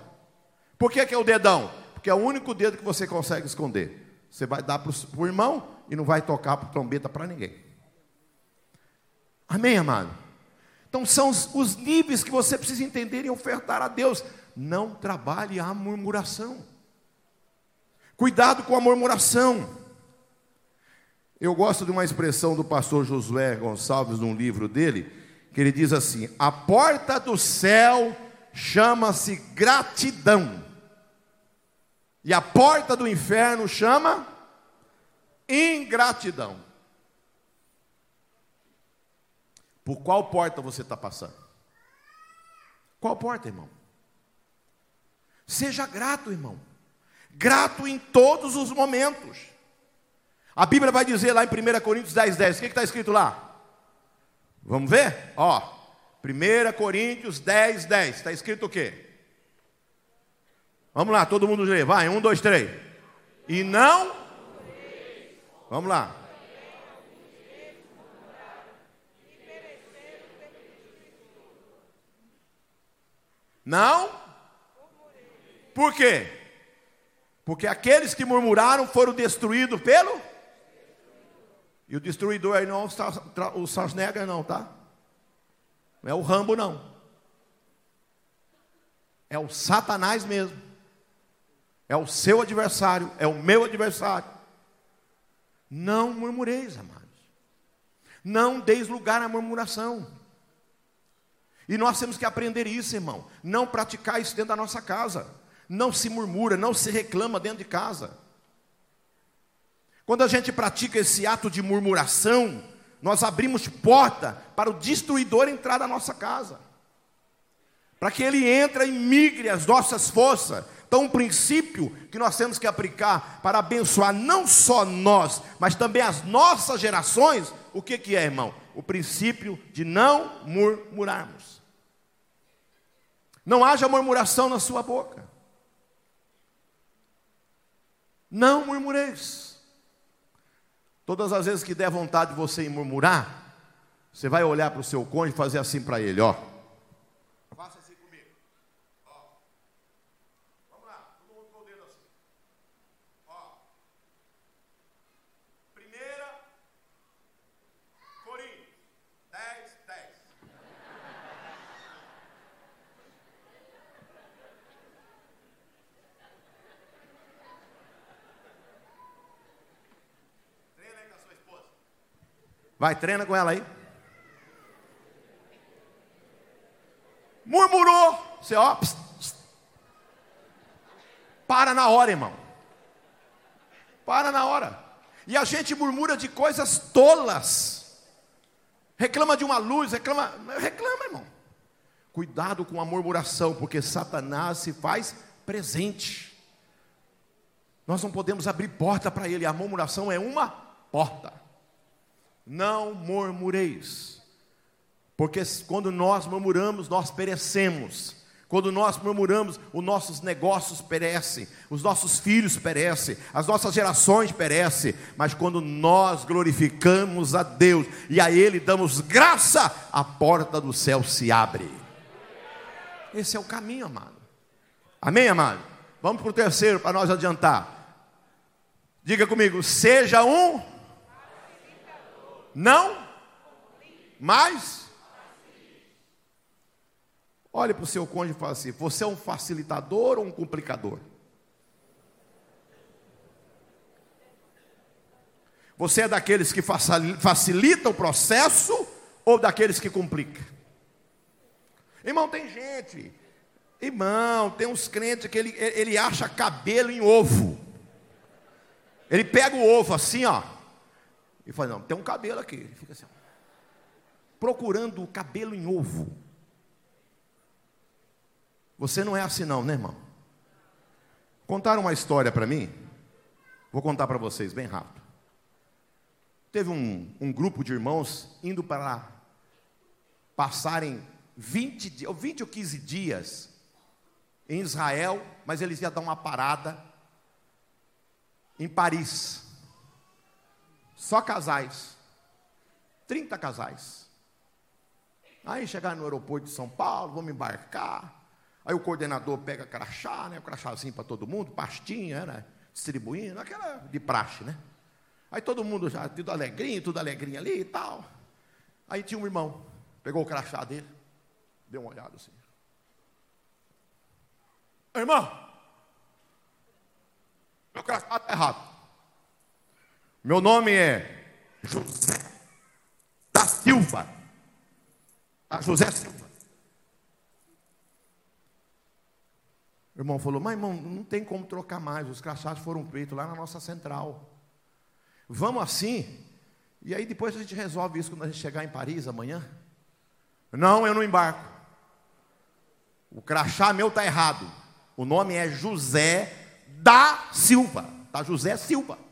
Por que, que é o dedão? Porque é o único dedo que você consegue esconder. Você vai dar para o irmão e não vai tocar para trombeta para ninguém. Amém, amado? Então são os, os níveis que você precisa entender e ofertar a Deus. Não trabalhe a murmuração. Cuidado com a murmuração. Eu gosto de uma expressão do pastor Josué Gonçalves num livro dele, que ele diz assim: "A porta do céu chama-se gratidão. E a porta do inferno chama ingratidão. Por qual porta você está passando? Qual porta, irmão? Seja grato, irmão. Grato em todos os momentos. A Bíblia vai dizer lá em 1 Coríntios 10, 10. O que está escrito lá? Vamos ver? Ó, 1 Coríntios 10, 10. Está escrito o quê? Vamos lá, todo mundo lê. Vai, um, dois, três. E não. Vamos lá. Não? Por quê? Porque aqueles que murmuraram foram destruídos pelo. E o destruidor aí não é o Schwarzenegger, não, tá? Não é o Rambo, não. É o Satanás mesmo. É o seu adversário, é o meu adversário. Não murmureis, amados. Não deis lugar à murmuração. E nós temos que aprender isso, irmão. Não praticar isso dentro da nossa casa. Não se murmura, não se reclama dentro de casa. Quando a gente pratica esse ato de murmuração, nós abrimos porta para o destruidor entrar na nossa casa. Para que ele entre e migre as nossas forças. Então, um princípio que nós temos que aplicar para abençoar não só nós, mas também as nossas gerações, o que, que é, irmão? O princípio de não murmurarmos. Não haja murmuração na sua boca. Não murmureis. Todas as vezes que der vontade de você murmurar, você vai olhar para o seu cônjuge e fazer assim para ele, ó. Vai, treina com ela aí. Murmurou. Você, ó. Pss. Para na hora, irmão. Para na hora. E a gente murmura de coisas tolas. Reclama de uma luz, reclama. Reclama, irmão. Cuidado com a murmuração, porque Satanás se faz presente. Nós não podemos abrir porta para ele. A murmuração é uma porta não murmureis, porque quando nós murmuramos, nós perecemos. Quando nós murmuramos, os nossos negócios perecem, os nossos filhos perecem, as nossas gerações perecem, mas quando nós glorificamos a Deus e a Ele damos graça, a porta do céu se abre. Esse é o caminho, amado. Amém, amado? Vamos para o terceiro para nós adiantar. Diga comigo, seja um não mais. Olhe para o seu cônjuge e fale assim: você é um facilitador ou um complicador? Você é daqueles que facilita o processo ou daqueles que complica? Irmão, tem gente, irmão, tem uns crentes que ele, ele acha cabelo em ovo. Ele pega o ovo assim, ó, e fala, não, tem um cabelo aqui. Ele fica assim, procurando o cabelo em ovo. Você não é assim não, né, irmão? Contaram uma história para mim. Vou contar para vocês bem rápido. Teve um, um, grupo de irmãos indo para passarem 20, 20 ou 15 dias em Israel, mas eles iam dar uma parada em Paris. Só casais. 30 casais. Aí chegaram no aeroporto de São Paulo, vamos embarcar. Aí o coordenador pega crachá, né? O crachazinho para todo mundo, pastinha, né? Distribuindo, aquela de praxe, né? Aí todo mundo já, tudo alegrinho, tudo alegrinho ali e tal. Aí tinha um irmão, pegou o crachá dele, deu uma olhada assim. Irmão, meu crachá está errado. Meu nome é José da Silva. Ah, José Silva. O irmão falou, mas irmão, não tem como trocar mais. Os crachás foram feitos lá na nossa central. Vamos assim. E aí depois a gente resolve isso quando a gente chegar em Paris amanhã. Não, eu não embarco. O crachá meu está errado. O nome é José da Silva. Tá José Silva.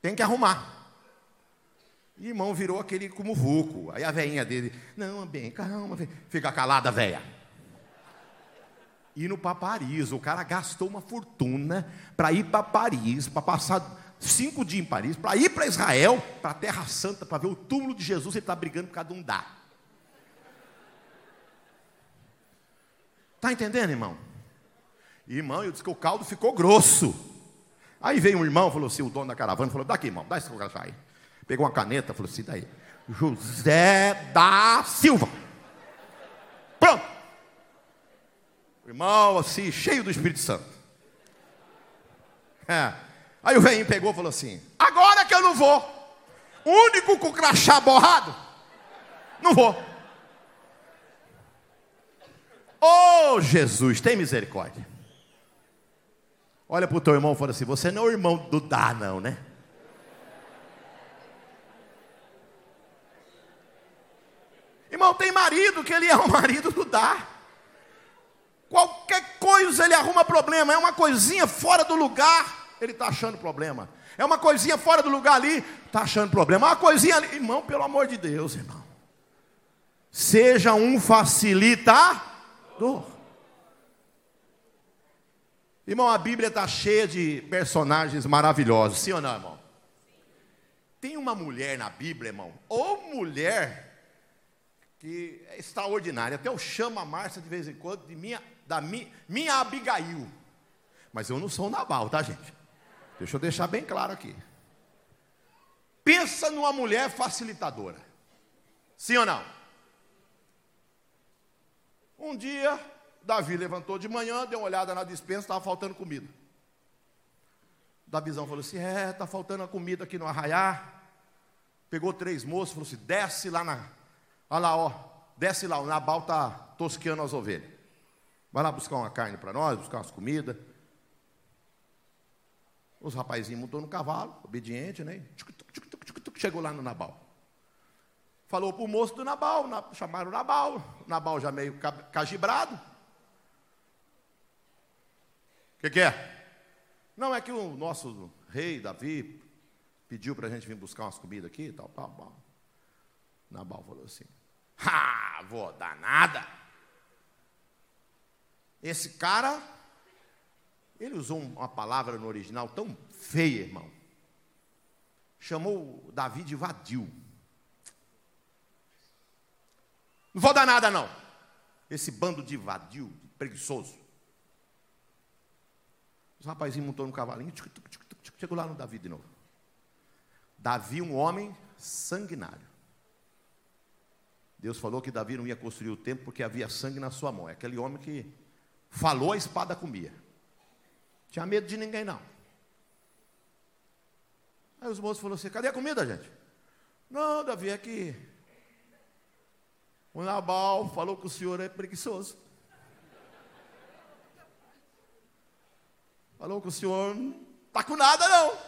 Tem que arrumar. E irmão virou aquele como vulco. Aí a veinha dele, não, bem, calma, bem. fica calada, velha. Indo para Paris, o cara gastou uma fortuna para ir para Paris, para passar cinco dias em Paris, para ir para Israel, para a Terra Santa, para ver o túmulo de Jesus, ele está brigando por causa de um dá. Está entendendo, irmão? Irmão, eu disse que o caldo ficou grosso. Aí veio um irmão, falou assim, o dono da caravana, falou, daqui, irmão, dá esse crachá aí. Pegou uma caneta, falou assim, daí. José da Silva. Pronto. Irmão, assim, cheio do Espírito Santo. É. Aí o velhinho pegou e falou assim: agora que eu não vou. Único com crachá borrado. Não vou. Oh, Jesus, tem misericórdia. Olha para o teu irmão e fala assim: você não é o irmão do Dá, não, né? Irmão, tem marido que ele é o marido do Dá. Qualquer coisa ele arruma problema, é uma coisinha fora do lugar, ele está achando problema. É uma coisinha fora do lugar ali, está achando problema. Uma coisinha ali, irmão, pelo amor de Deus, irmão. Seja um facilitador. Irmão, a Bíblia está cheia de personagens maravilhosos, sim ou não, irmão? Tem uma mulher na Bíblia, irmão, ou mulher que é extraordinária. Até eu chamo a Márcia de vez em quando de minha, da minha, minha Abigail. Mas eu não sou o Nabal, tá, gente? Deixa eu deixar bem claro aqui. Pensa numa mulher facilitadora. Sim ou não? Um dia, Davi levantou de manhã, deu uma olhada na dispensa, estava faltando comida. Davizão falou assim: É, está faltando a comida aqui no arraiar. Pegou três moços, falou assim: desce lá na, Olha lá, ó. Desce lá, o Nabal está tosqueando as ovelhas. Vai lá buscar uma carne para nós, buscar umas comidas. Os rapazinhos montou no cavalo, obediente, né? Chegou lá no Nabal. Falou para o moço do Nabal, chamaram o Nabal. O Nabal já meio cagibrado. O que, que é? Não, é que o nosso rei, Davi, pediu para a gente vir buscar umas comidas aqui e tal, tal, tal. Nabal falou assim: ah, vou dar nada. Esse cara, ele usou uma palavra no original tão feia, irmão. Chamou Davi de vadio. Não vou dar nada, não. Esse bando de vadio, preguiçoso. Os rapazinhos montou no cavalinho, chegou lá no Davi de novo. Davi, um homem sanguinário. Deus falou que Davi não ia construir o templo porque havia sangue na sua mão. É aquele homem que falou, a espada comia. Tinha medo de ninguém, não. Aí os moços falaram assim: cadê a comida, gente? Não, Davi, é que o Nabal falou que o senhor é preguiçoso. Falou que o senhor não está com nada, não.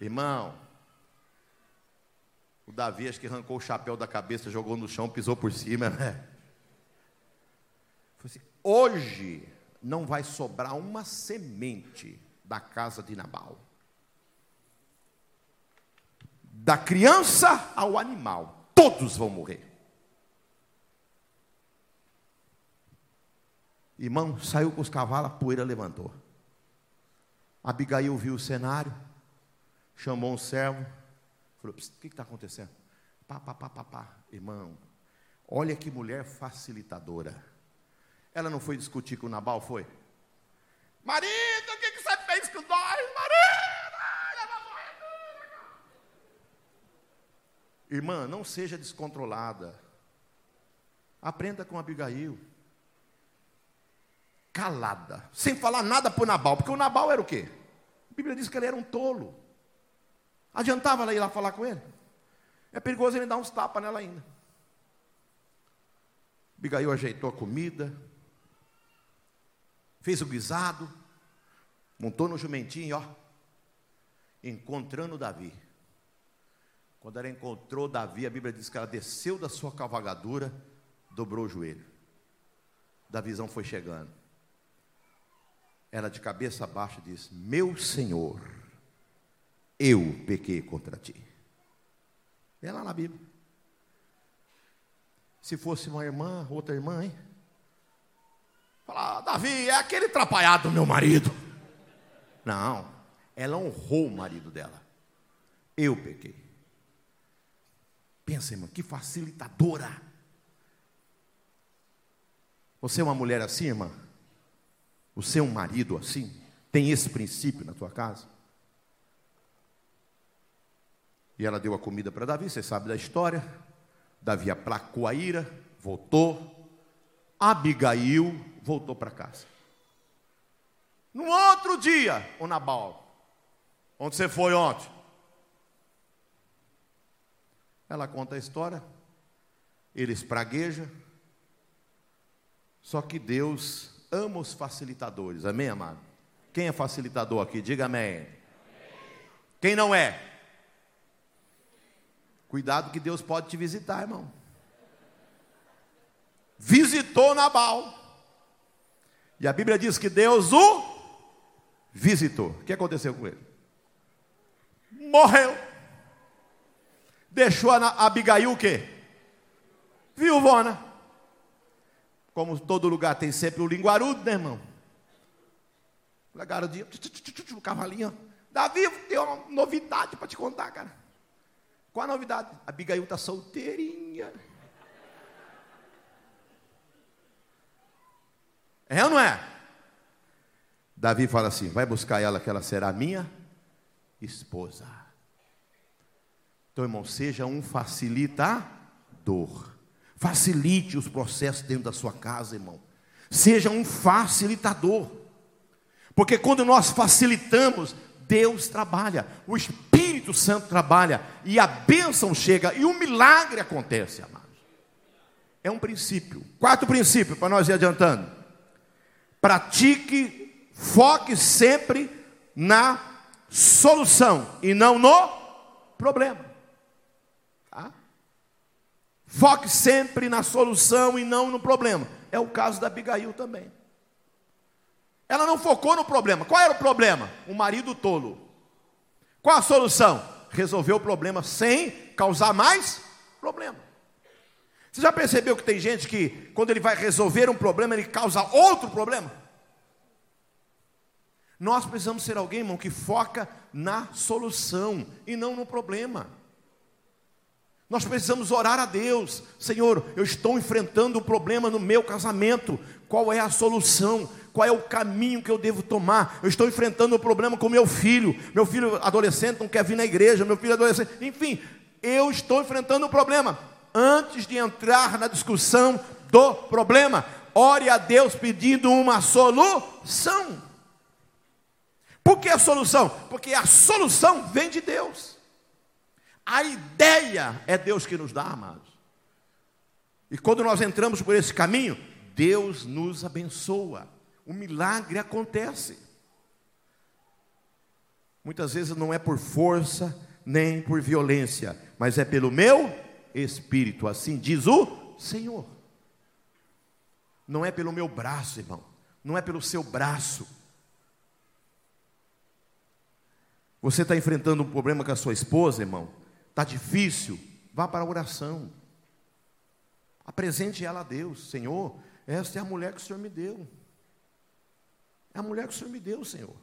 Irmão, o Davi acho que arrancou o chapéu da cabeça, jogou no chão, pisou por cima, né? Assim, hoje não vai sobrar uma semente da casa de Nabal. Da criança ao animal, todos vão morrer. Irmão, saiu com os cavalos, a poeira levantou. Abigail viu o cenário, chamou um servo, Falou, o que está acontecendo? Pá, pá, pá, pá, pá. Irmão, olha que mulher facilitadora. Ela não foi discutir com o Nabal, foi? Marido, o que, que você fez com nós, marido? Irmã, não seja descontrolada. Aprenda com Abigail. Calada, sem falar nada para o Nabal, porque o Nabal era o quê? A Bíblia diz que ele era um tolo. Adiantava ela ir lá falar com ele? É perigoso ele dar uns tapas nela ainda. Abigail ajeitou a comida, fez o guisado, montou no jumentinho, ó, encontrando Davi. Quando ela encontrou Davi, a Bíblia diz que ela desceu da sua cavalgadura, dobrou o joelho. Da visão foi chegando. Ela de cabeça baixa disse: Meu Senhor, eu pequei contra ti. É lá na Bíblia. Se fosse uma irmã, outra irmã, hein? Falar, Davi, é aquele atrapalhado do meu marido. Não, ela honrou o marido dela. Eu pequei. Pensa, irmão, que facilitadora. Você é uma mulher assim, irmã? É um marido assim? Tem esse princípio na tua casa? E ela deu a comida para Davi, você sabe da história. Davi aplacou a ira, voltou. Abigail voltou para casa. No outro dia, o Nabal, onde você foi ontem? Ela conta a história, ele espragueja, só que Deus ama os facilitadores, amém, amado? Quem é facilitador aqui? Diga amém. Quem não é? Cuidado que Deus pode te visitar, irmão. Visitou Nabal. E a Bíblia diz que Deus o visitou. O que aconteceu com ele? Morreu. Deixou a Abigail o quê? Viúvona. Como todo lugar tem sempre o linguarudo, né, irmão? O garotinho, o cavalinho. Davi, tem uma novidade para te contar, cara. Qual a novidade? A Abigail está solteirinha. É ou não é? Davi fala assim: vai buscar ela, que ela será minha esposa. Então, irmão, seja um facilitador. Facilite os processos dentro da sua casa, irmão. Seja um facilitador. Porque quando nós facilitamos, Deus trabalha, o Espírito Santo trabalha, e a bênção chega, e o milagre acontece, amados. É um princípio. Quarto princípio, para nós ir adiantando. Pratique, foque sempre na solução e não no problema. Foque sempre na solução e não no problema. É o caso da Abigail também. Ela não focou no problema. Qual era o problema? O marido tolo. Qual a solução? Resolver o problema sem causar mais problema. Você já percebeu que tem gente que, quando ele vai resolver um problema, ele causa outro problema? Nós precisamos ser alguém, irmão, que foca na solução e não no problema. Nós precisamos orar a Deus, Senhor, eu estou enfrentando um problema no meu casamento, qual é a solução? Qual é o caminho que eu devo tomar? Eu estou enfrentando um problema com meu filho, meu filho adolescente não quer vir na igreja, meu filho adolescente, enfim, eu estou enfrentando um problema antes de entrar na discussão do problema, ore a Deus pedindo uma solução. Por que a solução? Porque a solução vem de Deus. A ideia é Deus que nos dá, amados. E quando nós entramos por esse caminho, Deus nos abençoa. O milagre acontece. Muitas vezes não é por força nem por violência, mas é pelo meu espírito, assim diz o Senhor. Não é pelo meu braço, irmão, não é pelo seu braço. Você está enfrentando um problema com a sua esposa, irmão? Está difícil? Vá para a oração. Apresente ela a Deus. Senhor, esta é a mulher que o Senhor me deu. É a mulher que o Senhor me deu, Senhor.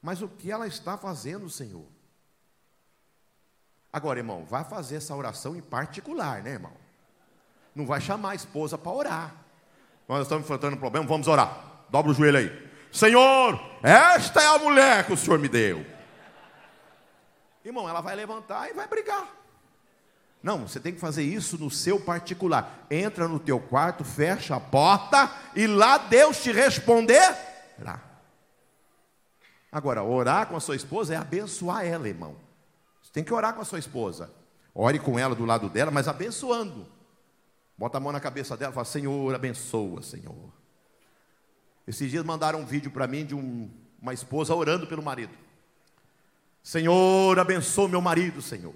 Mas o que ela está fazendo, Senhor? Agora, irmão, vai fazer essa oração em particular, né, irmão? Não vai chamar a esposa para orar. Nós estamos enfrentando um problema, vamos orar. Dobra o joelho aí. Senhor, esta é a mulher que o Senhor me deu. Irmão, ela vai levantar e vai brigar. Não, você tem que fazer isso no seu particular. Entra no teu quarto, fecha a porta e lá Deus te responderá. Agora, orar com a sua esposa é abençoar ela, irmão. Tem que orar com a sua esposa. Ore com ela do lado dela, mas abençoando. Bota a mão na cabeça dela e fala: Senhor, abençoa, Senhor. Esses dias mandaram um vídeo para mim de um, uma esposa orando pelo marido. Senhor, abençoa meu marido, Senhor.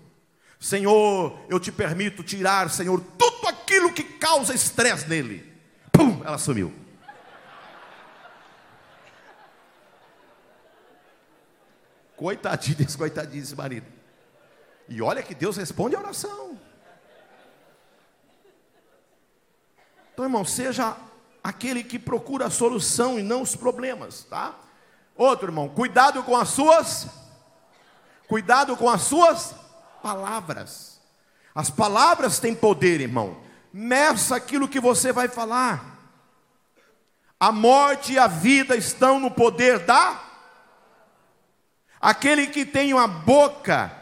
Senhor, eu te permito tirar, Senhor, tudo aquilo que causa estresse nele. Pum, ela sumiu. Coitadinho desse coitadinho desse marido. E olha que Deus responde a oração. Então, irmão, seja aquele que procura a solução e não os problemas, tá? Outro, irmão, cuidado com as suas cuidado com as suas palavras. As palavras têm poder, irmão. Meça aquilo que você vai falar. A morte e a vida estão no poder da Aquele que tem uma boca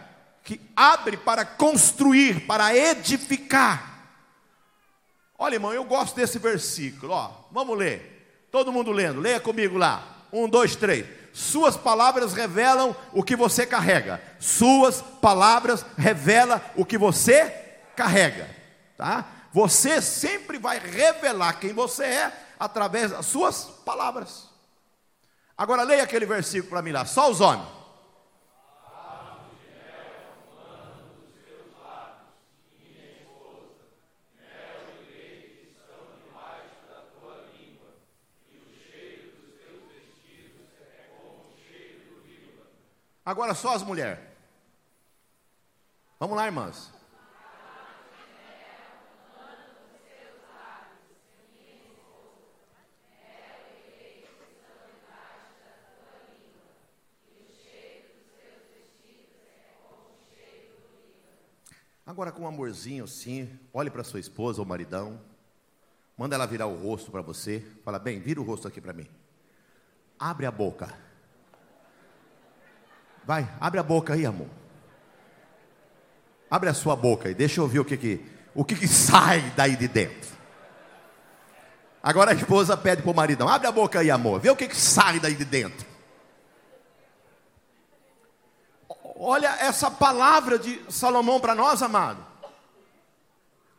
que abre para construir, para edificar. Olha, irmão, eu gosto desse versículo, ó. Vamos ler. Todo mundo lendo. Leia comigo lá. Um, dois, três. Suas palavras revelam o que você carrega. Suas palavras revelam o que você carrega, tá? Você sempre vai revelar quem você é através das suas palavras. Agora leia aquele versículo para mim lá, só os homens. Agora só as mulheres. Vamos lá, irmãs. Agora com um amorzinho assim, olhe para sua esposa ou maridão, manda ela virar o rosto para você, fala bem, vira o rosto aqui para mim. Abre a boca. Vai, abre a boca aí, amor. Abre a sua boca aí, deixa eu ver o que que, o que, que sai daí de dentro. Agora a esposa pede para o maridão: abre a boca aí, amor, vê o que, que sai daí de dentro. Olha essa palavra de Salomão para nós, amado.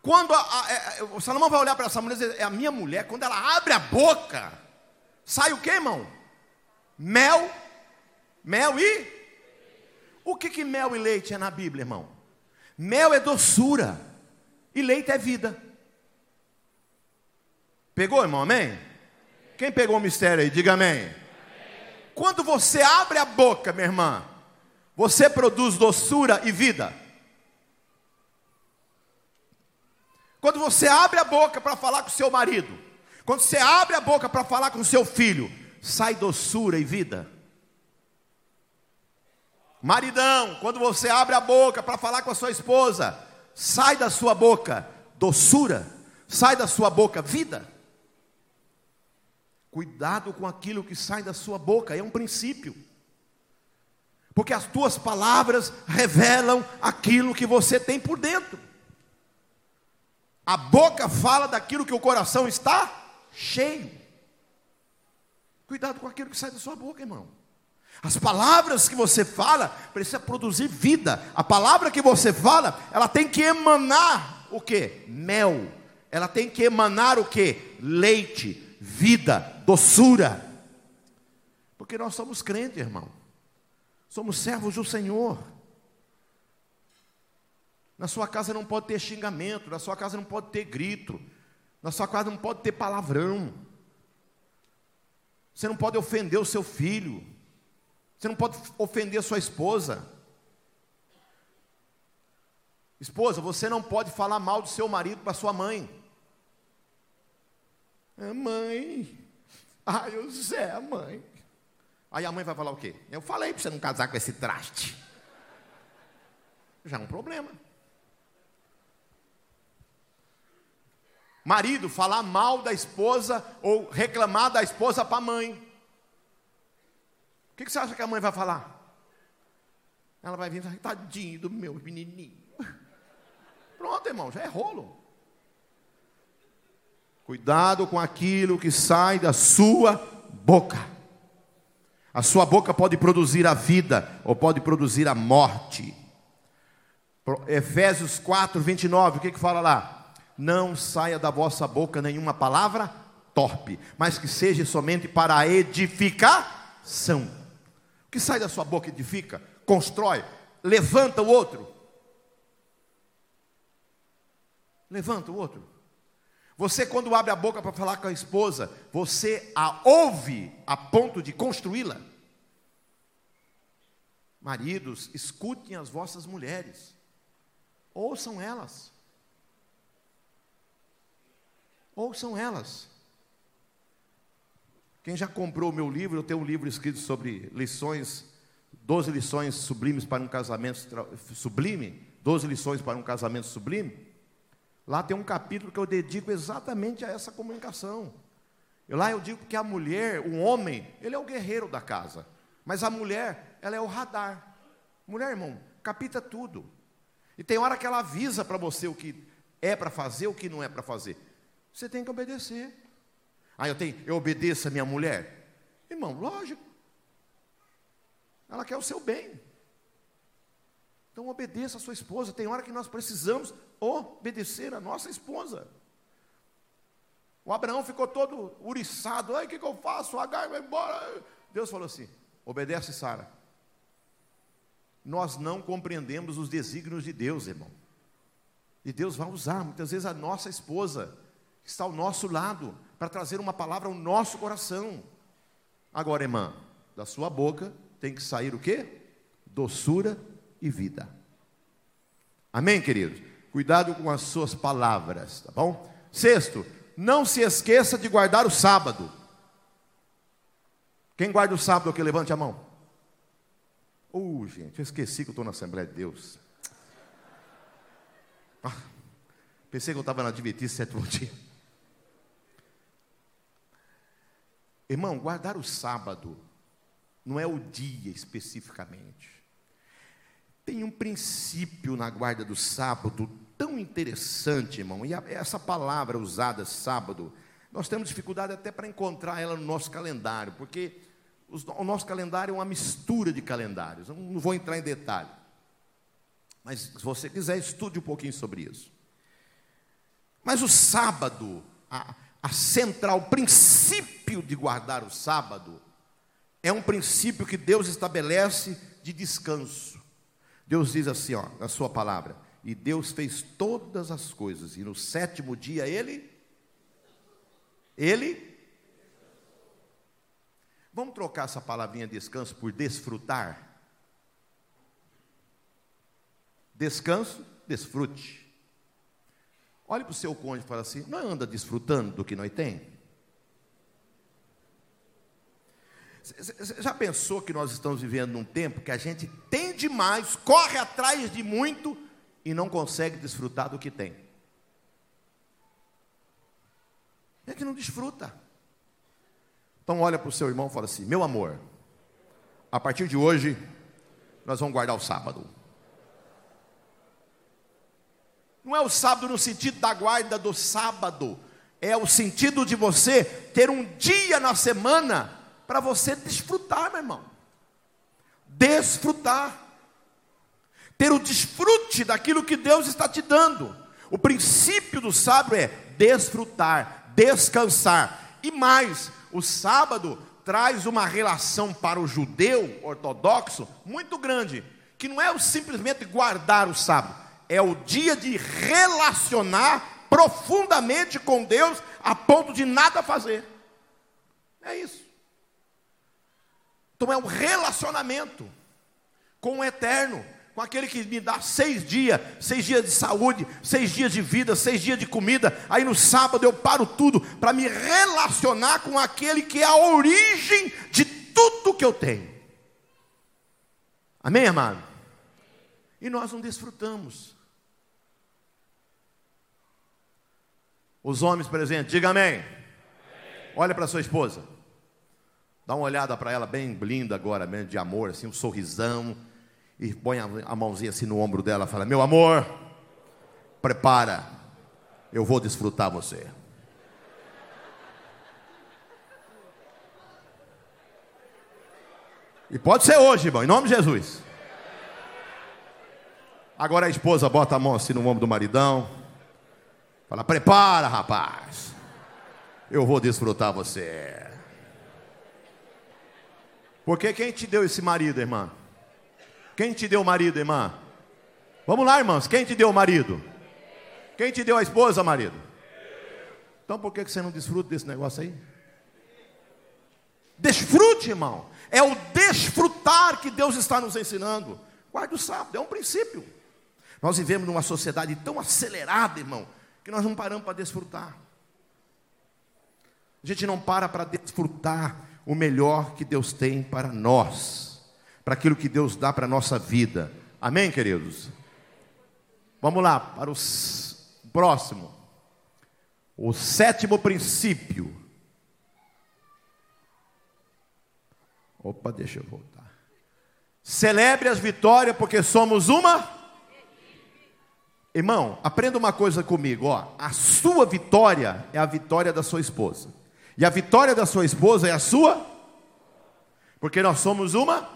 Quando a, a, a, é, Salomão vai olhar para essa mulher e dizer: é a minha mulher, quando ela abre a boca, sai o que, irmão? Mel, mel e o que, que mel e leite é na Bíblia, irmão? Mel é doçura e leite é vida. Pegou, irmão? Amém? Quem pegou o mistério aí? Diga amém. amém. Quando você abre a boca, minha irmã, você produz doçura e vida. Quando você abre a boca para falar com seu marido, quando você abre a boca para falar com seu filho, sai doçura e vida. Maridão, quando você abre a boca para falar com a sua esposa, sai da sua boca doçura, sai da sua boca vida. Cuidado com aquilo que sai da sua boca, é um princípio. Porque as tuas palavras revelam aquilo que você tem por dentro. A boca fala daquilo que o coração está cheio. Cuidado com aquilo que sai da sua boca, irmão. As palavras que você fala precisa produzir vida. A palavra que você fala, ela tem que emanar o que? Mel. Ela tem que emanar o que? Leite, vida, doçura. Porque nós somos crentes, irmão. Somos servos do Senhor. Na sua casa não pode ter xingamento, na sua casa não pode ter grito, na sua casa não pode ter palavrão. Você não pode ofender o seu filho. Você não pode ofender sua esposa. Esposa, você não pode falar mal do seu marido para sua mãe. É mãe. Ai, o Zé, mãe. Aí a mãe vai falar o quê? Eu falei para você não casar com esse traste. Já é um problema. Marido falar mal da esposa ou reclamar da esposa para a mãe que, que você acha que a mãe vai falar? Ela vai vir e tadinho do meu menininho. Pronto, irmão, já é rolo. Cuidado com aquilo que sai da sua boca. A sua boca pode produzir a vida ou pode produzir a morte. Efésios 4, 29, o que, que fala lá? Não saia da vossa boca nenhuma palavra torpe, mas que seja somente para a edificação que sai da sua boca edifica, constrói, levanta o outro. Levanta o outro. Você, quando abre a boca para falar com a esposa, você a ouve a ponto de construí-la. Maridos, escutem as vossas mulheres, ouçam elas. Ouçam elas. Quem já comprou o meu livro, eu tenho um livro escrito sobre lições, 12 lições sublimes para um casamento sublime, 12 lições para um casamento sublime. Lá tem um capítulo que eu dedico exatamente a essa comunicação. E lá eu digo que a mulher, o homem, ele é o guerreiro da casa, mas a mulher, ela é o radar. Mulher, irmão, capita tudo. E tem hora que ela avisa para você o que é para fazer, o que não é para fazer. Você tem que obedecer. Ah, eu tenho, eu obedeço a minha mulher? Irmão, lógico. Ela quer o seu bem. Então obedeça a sua esposa. Tem hora que nós precisamos obedecer a nossa esposa. O Abraão ficou todo uriçado. Ai, o que, que eu faço? Agar vai embora. Deus falou assim: obedece, Sara. Nós não compreendemos os desígnios de Deus, irmão. E Deus vai usar muitas vezes a nossa esposa está ao nosso lado para trazer uma palavra ao nosso coração. Agora, irmã, da sua boca tem que sair o quê? Doçura e vida. Amém, queridos? Cuidado com as suas palavras, tá bom? Sexto, não se esqueça de guardar o sábado. Quem guarda o sábado aqui, levante a mão. Uh, gente, eu esqueci que eu estou na Assembleia de Deus. Ah, pensei que eu estava na Adventista sétimo dia. Irmão, guardar o sábado não é o dia especificamente. Tem um princípio na guarda do sábado tão interessante, irmão, e essa palavra usada sábado, nós temos dificuldade até para encontrar ela no nosso calendário, porque o nosso calendário é uma mistura de calendários, não vou entrar em detalhe. Mas se você quiser, estude um pouquinho sobre isso. Mas o sábado, a, a central, o princípio de guardar o sábado, é um princípio que Deus estabelece de descanso. Deus diz assim, ó, na sua palavra, e Deus fez todas as coisas, e no sétimo dia ele, ele, vamos trocar essa palavrinha descanso por desfrutar? Descanso, desfrute. Olhe para o seu cônjuge e fala assim: não anda desfrutando do que nós tem? Já pensou que nós estamos vivendo num tempo que a gente tem demais, corre atrás de muito e não consegue desfrutar do que tem? A gente não desfruta. Então olha para o seu irmão e fala assim: meu amor, a partir de hoje nós vamos guardar o sábado. Não é o sábado no sentido da guarda do sábado, é o sentido de você ter um dia na semana para você desfrutar, meu irmão. Desfrutar. Ter o desfrute daquilo que Deus está te dando. O princípio do sábado é desfrutar, descansar. E mais, o sábado traz uma relação para o judeu ortodoxo muito grande, que não é simplesmente guardar o sábado, é o dia de relacionar profundamente com Deus a ponto de nada fazer. É isso. Então é um relacionamento com o eterno, com aquele que me dá seis dias, seis dias de saúde, seis dias de vida, seis dias de comida. Aí no sábado eu paro tudo para me relacionar com aquele que é a origem de tudo que eu tenho. Amém, amado? E nós não desfrutamos. Os homens presentes, diga amém. amém. Olha para sua esposa. Dá uma olhada para ela bem linda agora, mesmo de amor, assim, um sorrisão. E põe a mãozinha assim no ombro dela fala: Meu amor, prepara, eu vou desfrutar você. E pode ser hoje, irmão, em nome de Jesus. Agora a esposa bota a mão assim no ombro do maridão. Fala, prepara, rapaz. Eu vou desfrutar você. Porque quem te deu esse marido, irmã? Quem te deu o marido, irmã? Vamos lá, irmãos. Quem te deu o marido? Quem te deu a esposa, marido? Então por que você não desfruta desse negócio aí? Desfrute, irmão. É o desfrutar que Deus está nos ensinando. Guarde o sábado, é um princípio. Nós vivemos numa sociedade tão acelerada, irmão, que nós não paramos para desfrutar. A gente não para para desfrutar o melhor que Deus tem para nós, para aquilo que Deus dá para a nossa vida. Amém, queridos? Vamos lá, para o próximo. O sétimo princípio. Opa, deixa eu voltar. Celebre as vitórias porque somos uma. Irmão, aprenda uma coisa comigo, ó. A sua vitória é a vitória da sua esposa. E a vitória da sua esposa é a sua? Porque nós somos uma?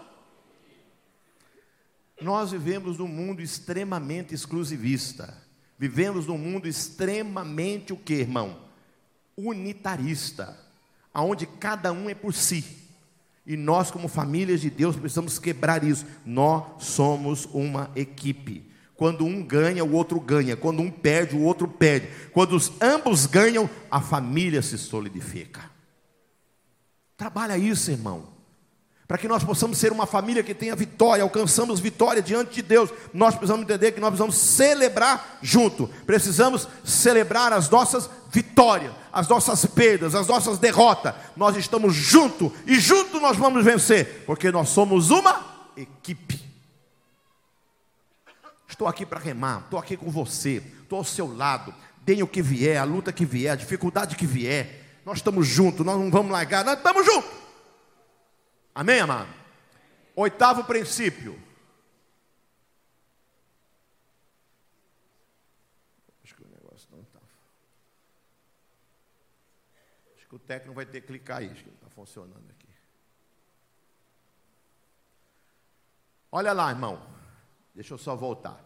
Nós vivemos num mundo extremamente exclusivista. Vivemos num mundo extremamente o que, irmão? Unitarista, aonde cada um é por si. E nós, como famílias de Deus, precisamos quebrar isso. Nós somos uma equipe. Quando um ganha, o outro ganha. Quando um perde, o outro perde. Quando os ambos ganham, a família se solidifica. Trabalha isso, irmão. Para que nós possamos ser uma família que tenha vitória, alcançamos vitória diante de Deus, nós precisamos entender que nós precisamos celebrar junto, precisamos celebrar as nossas vitórias, as nossas perdas, as nossas derrotas. Nós estamos juntos e juntos nós vamos vencer, porque nós somos uma equipe. Estou aqui para remar, estou aqui com você, estou ao seu lado. Deem o que vier, a luta que vier, a dificuldade que vier. Nós estamos juntos, nós não vamos largar, nós estamos juntos. Amém, amado? Oitavo princípio. Acho que o negócio não está. Acho que o técnico vai ter que clicar aí, acho que está funcionando aqui. Olha lá, irmão. Deixa eu só voltar.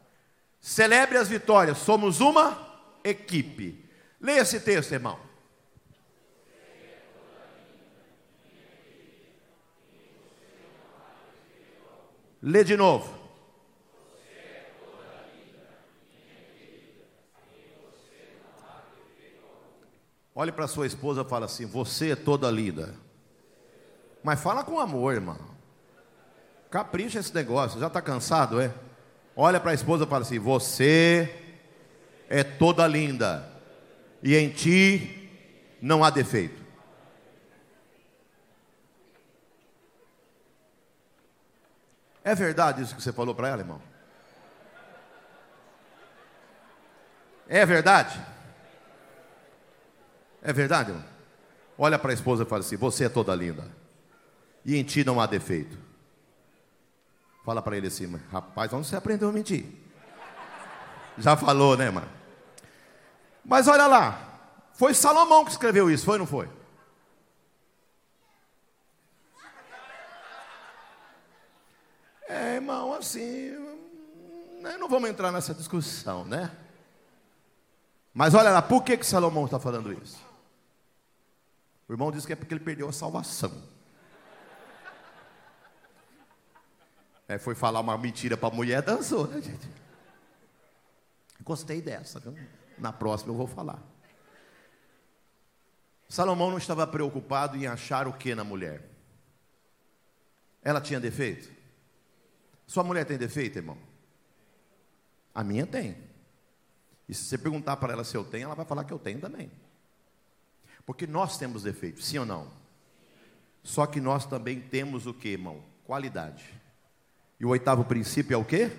Celebre as vitórias, somos uma equipe. Leia esse texto, irmão. Lê de novo. Olhe para sua esposa e fala assim: Você é toda linda. Mas fala com amor, irmão. Capricha esse negócio. Já está cansado, é? Olha para a esposa e fala assim: Você é toda linda, e em ti não há defeito. É verdade isso que você falou para ela, irmão? É verdade? É verdade, irmão? Olha para a esposa e fala assim: Você é toda linda, e em ti não há defeito. Fala para ele assim, rapaz, onde você aprendeu a mentir? Já falou, né, mano? Mas olha lá, foi Salomão que escreveu isso, foi ou não foi? É, irmão, assim, né, não vamos entrar nessa discussão, né? Mas olha lá, por que, que Salomão está falando isso? O irmão diz que é porque ele perdeu a salvação. É, foi falar uma mentira para a mulher, dançou, né, gente? Gostei dessa. Viu? Na próxima eu vou falar. Salomão não estava preocupado em achar o que na mulher? Ela tinha defeito? Sua mulher tem defeito, irmão? A minha tem. E se você perguntar para ela se eu tenho, ela vai falar que eu tenho também. Porque nós temos defeitos, sim ou não? Só que nós também temos o que, irmão? Qualidade. E o oitavo princípio é o que?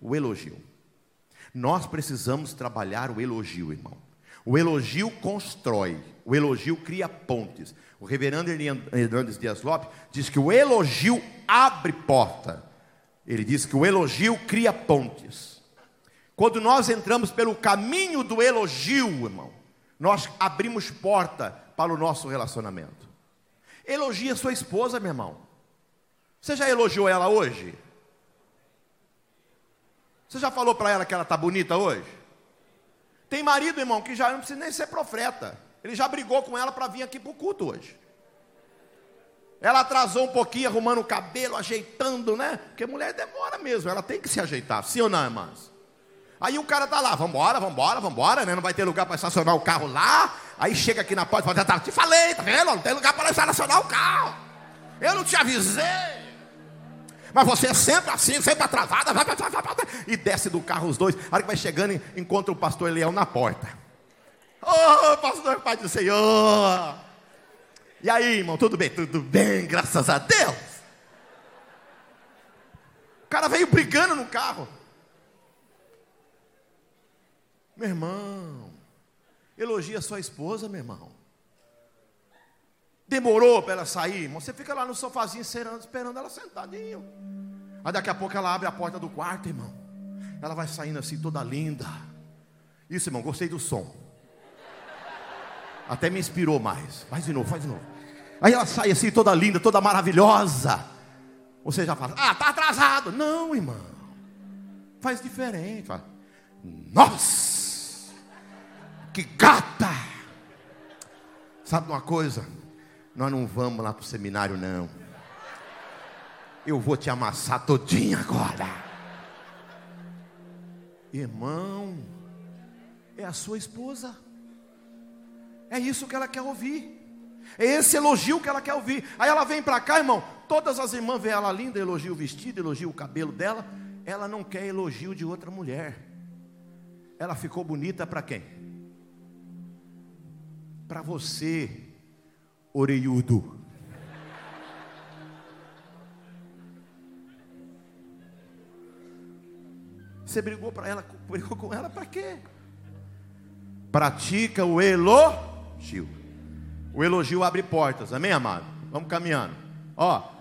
O elogio. Nós precisamos trabalhar o elogio, irmão. O elogio constrói, o elogio cria pontes. O reverendo Hernandes Dias Lopes diz que o elogio abre porta. Ele diz que o elogio cria pontes. Quando nós entramos pelo caminho do elogio, irmão, nós abrimos porta para o nosso relacionamento. Elogia sua esposa, meu irmão. Você já elogiou ela hoje? Você já falou para ela que ela está bonita hoje? Tem marido, irmão, que já não precisa nem ser profeta. Ele já brigou com ela para vir aqui para o culto hoje. Ela atrasou um pouquinho, arrumando o cabelo, ajeitando, né? Porque mulher demora mesmo, ela tem que se ajeitar, sim ou não, irmãs? Aí o cara tá lá, vambora, vambora, vambora, né? Não vai ter lugar para estacionar o carro lá. Aí chega aqui na porta e fala, tá, te falei, tá vendo? Não tem lugar para estacionar o carro. Eu não te avisei. Mas você é sempre assim, sempre atrasada, e desce do carro os dois. A hora que vai chegando, encontra o pastor Leão na porta. Ô, oh, pastor, Pai do Senhor. E aí, irmão, tudo bem? Tudo bem, graças a Deus. O cara veio brigando no carro. Meu irmão, elogia sua esposa, meu irmão. Demorou para ela sair, irmão. Você fica lá no sofazinho esperando ela sentadinho. Aí daqui a pouco ela abre a porta do quarto, irmão. Ela vai saindo assim, toda linda. Isso, irmão, gostei do som. Até me inspirou mais. Faz de novo, faz de novo. Aí ela sai assim, toda linda, toda maravilhosa. Você já fala, ah, tá atrasado. Não, irmão. Faz diferente. Fala, Nossa, que gata. Sabe uma coisa? Nós não vamos lá para o seminário, não. Eu vou te amassar todinho agora. Irmão, é a sua esposa. É isso que ela quer ouvir. É esse elogio que ela quer ouvir. Aí ela vem para cá, irmão. Todas as irmãs veem ela linda, elogia o vestido, elogia o cabelo dela. Ela não quer elogio de outra mulher. Ela ficou bonita para quem? Para você, oreiudo. Você brigou para ela, brigou com ela para quê? Pratica o elogio. O elogio abre portas, amém, amado? Vamos caminhando. Ó,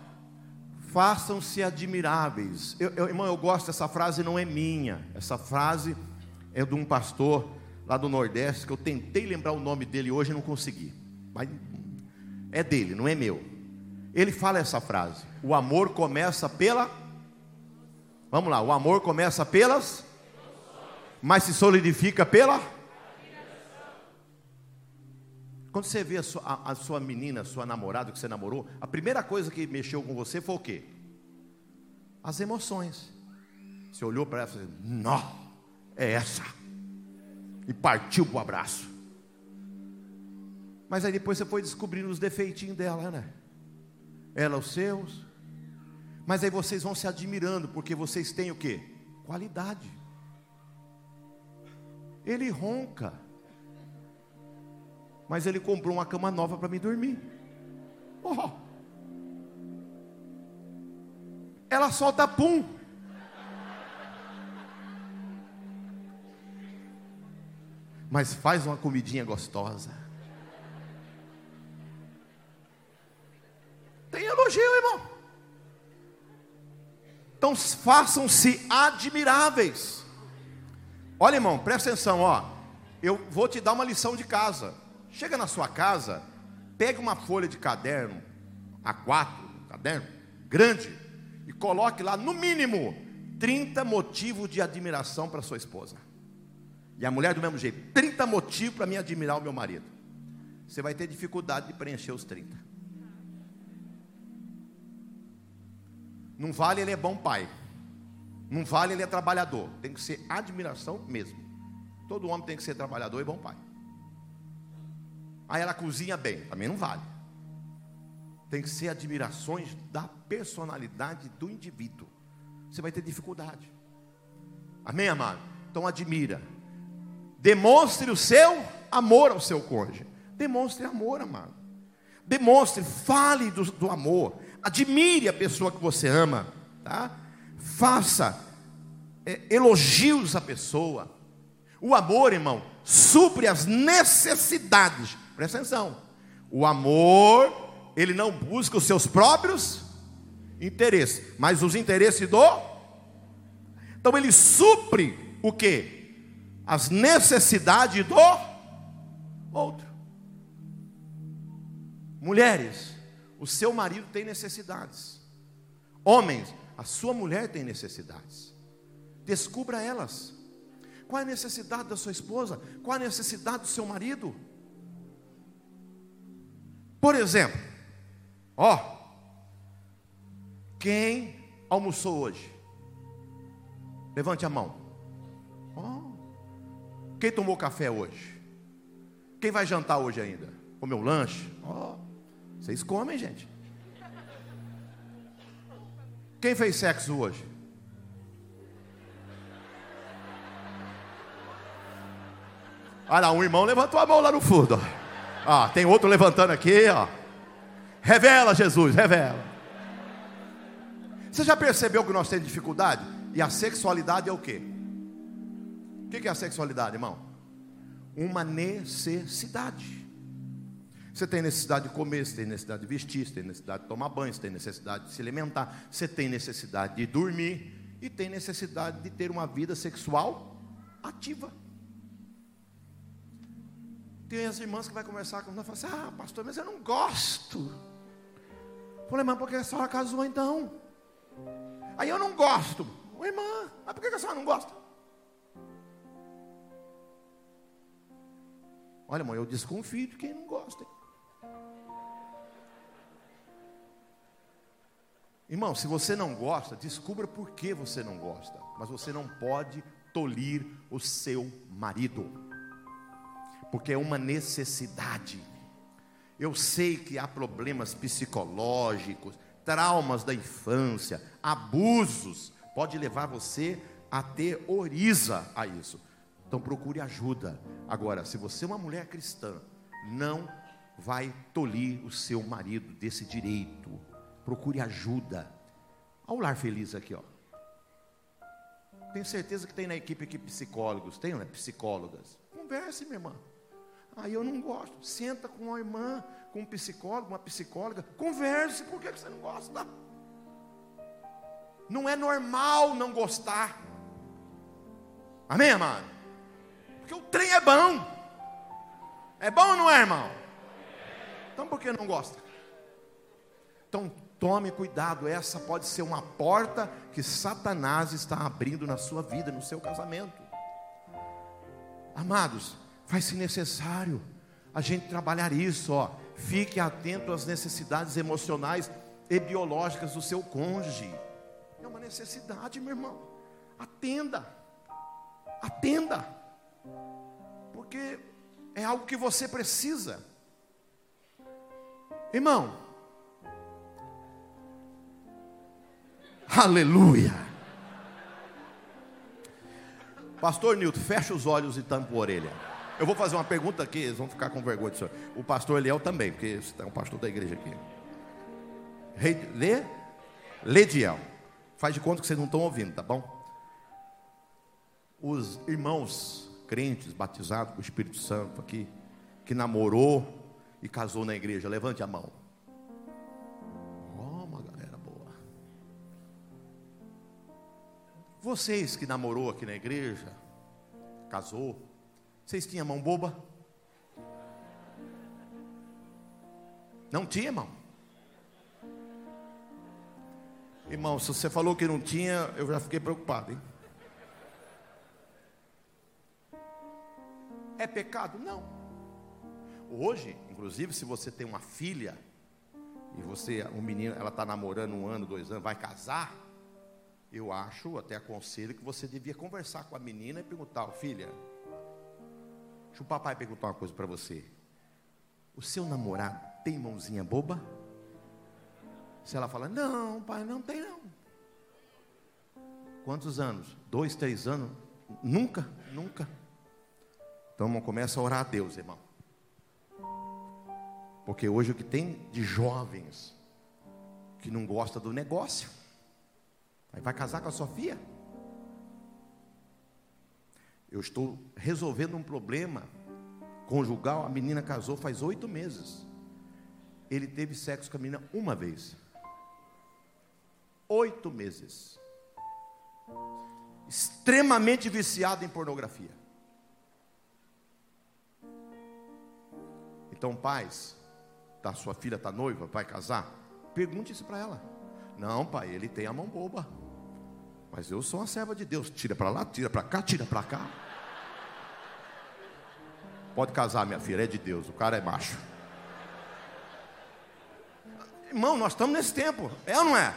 façam-se admiráveis. Eu, eu, irmão, eu gosto dessa frase, não é minha. Essa frase é de um pastor lá do Nordeste, que eu tentei lembrar o nome dele hoje e não consegui. Mas é dele, não é meu. Ele fala essa frase: o amor começa pela. Vamos lá, o amor começa pelas. Mas se solidifica pela. Quando você vê a sua, a, a sua menina, a sua namorada que você namorou, a primeira coisa que mexeu com você foi o quê? As emoções. Você olhou para ela e falou: Não, é essa. E partiu para o abraço. Mas aí depois você foi descobrindo os defeitinhos dela, né? Ela os seus. Mas aí vocês vão se admirando, porque vocês têm o que? Qualidade. Ele ronca. Mas ele comprou uma cama nova para me dormir. Oh. Ela solta pum. Mas faz uma comidinha gostosa. Tem elogio, irmão. Então façam-se admiráveis. Olha, irmão, presta atenção, ó. Eu vou te dar uma lição de casa. Chega na sua casa, pega uma folha de caderno, A4, caderno grande, e coloque lá no mínimo 30 motivos de admiração para sua esposa. E a mulher do mesmo jeito, 30 motivos para me admirar o meu marido. Você vai ter dificuldade de preencher os 30. Não vale ele é bom pai. Não vale ele é trabalhador. Tem que ser admiração mesmo. Todo homem tem que ser trabalhador e bom pai. Aí ela cozinha bem, também não vale. Tem que ser admirações da personalidade do indivíduo. Você vai ter dificuldade. Amém, amado? Então admira. Demonstre o seu amor ao seu cônjuge. Demonstre amor, amado. Demonstre, fale do, do amor admire a pessoa que você ama, tá? Faça é, elogios à pessoa. O amor, irmão, supre as necessidades. Presta atenção. O amor, ele não busca os seus próprios interesses, mas os interesses do. Então ele supre o que? As necessidades do outro. Mulheres, o seu marido tem necessidades. Homens, a sua mulher tem necessidades. Descubra elas. Qual é a necessidade da sua esposa? Qual é a necessidade do seu marido? Por exemplo, ó, quem almoçou hoje? Levante a mão. Oh. Quem tomou café hoje? Quem vai jantar hoje ainda? Comeu lanche? Oh. Vocês comem, gente. Quem fez sexo hoje? Olha lá, um irmão levantou a mão lá no fundo. Ó. tem outro levantando aqui, ó. Revela, Jesus, revela. Você já percebeu que nós temos dificuldade? E a sexualidade é o quê? O que é a sexualidade, irmão? Uma necessidade. Você tem necessidade de comer, você tem necessidade de vestir, você tem necessidade de tomar banho, você tem necessidade de se alimentar, você tem necessidade de dormir e tem necessidade de ter uma vida sexual ativa. Tem as irmãs que vai conversar com nós e assim: Ah, pastor, mas eu não gosto. Falei, mas por que a senhora casou então? Aí eu não gosto. Ô, irmã, mas por que a senhora não gosta? Olha, mãe, eu desconfio de quem não gosta. Irmão, se você não gosta, descubra por que você não gosta. Mas você não pode tolir o seu marido porque é uma necessidade. Eu sei que há problemas psicológicos, traumas da infância, abusos, pode levar você a ter oriza a isso. Então procure ajuda. Agora, se você é uma mulher cristã, não vai tolir o seu marido desse direito. Procure ajuda. Olha o lar feliz aqui, ó. Tenho certeza que tem na equipe aqui psicólogos, tem, né? Psicólogas. Converse, minha irmã. Aí eu não gosto. Senta com uma irmã, com um psicólogo, uma psicóloga, converse, por que você não gosta? Não é normal não gostar. Amém, amado? Porque o trem é bom. É bom ou não é, irmão? Então por que não gosta? Então tome cuidado, essa pode ser uma porta que Satanás está abrindo na sua vida, no seu casamento. Amados, Vai-se necessário a gente trabalhar isso, ó. Fique atento às necessidades emocionais e biológicas do seu cônjuge. É uma necessidade, meu irmão. Atenda. Atenda. Porque é algo que você precisa. Irmão. Aleluia. Pastor Nilton, fecha os olhos e tampa a orelha. Eu vou fazer uma pergunta aqui, eles vão ficar com vergonha disso. O pastor Eliel também, porque é um pastor da igreja aqui. Rei, lê, Lediel. Faz de conta que vocês não estão ouvindo, tá bom? Os irmãos crentes batizados com o Espírito Santo aqui, que namorou e casou na igreja, levante a mão. Vocês que namorou aqui na igreja, casou, vocês tinham mão boba? Não tinha, irmão? Irmão, se você falou que não tinha, eu já fiquei preocupado, hein? É pecado? Não. Hoje, inclusive, se você tem uma filha e você, um menino, ela está namorando um ano, dois anos, vai casar, eu acho, até aconselho que você devia conversar com a menina e perguntar, filha, Deixa o papai perguntar uma coisa para você. O seu namorado tem mãozinha boba? Se ela fala, não, pai, não tem não. Quantos anos? Dois, três anos? Nunca, nunca. Então começa a orar a Deus, irmão. Porque hoje o que tem de jovens que não gosta do negócio, aí vai casar com a Sofia? Eu estou resolvendo um problema conjugal. A menina casou faz oito meses. Ele teve sexo com a menina uma vez. Oito meses. Extremamente viciado em pornografia. Então, pais, tá, sua filha está noiva, vai casar? Pergunte isso para ela. Não, pai, ele tem a mão boba. Mas eu sou uma serva de Deus. Tira para lá, tira para cá, tira para cá. Pode casar, minha filha, é de Deus, o cara é macho. Irmão, nós estamos nesse tempo, é ou não é?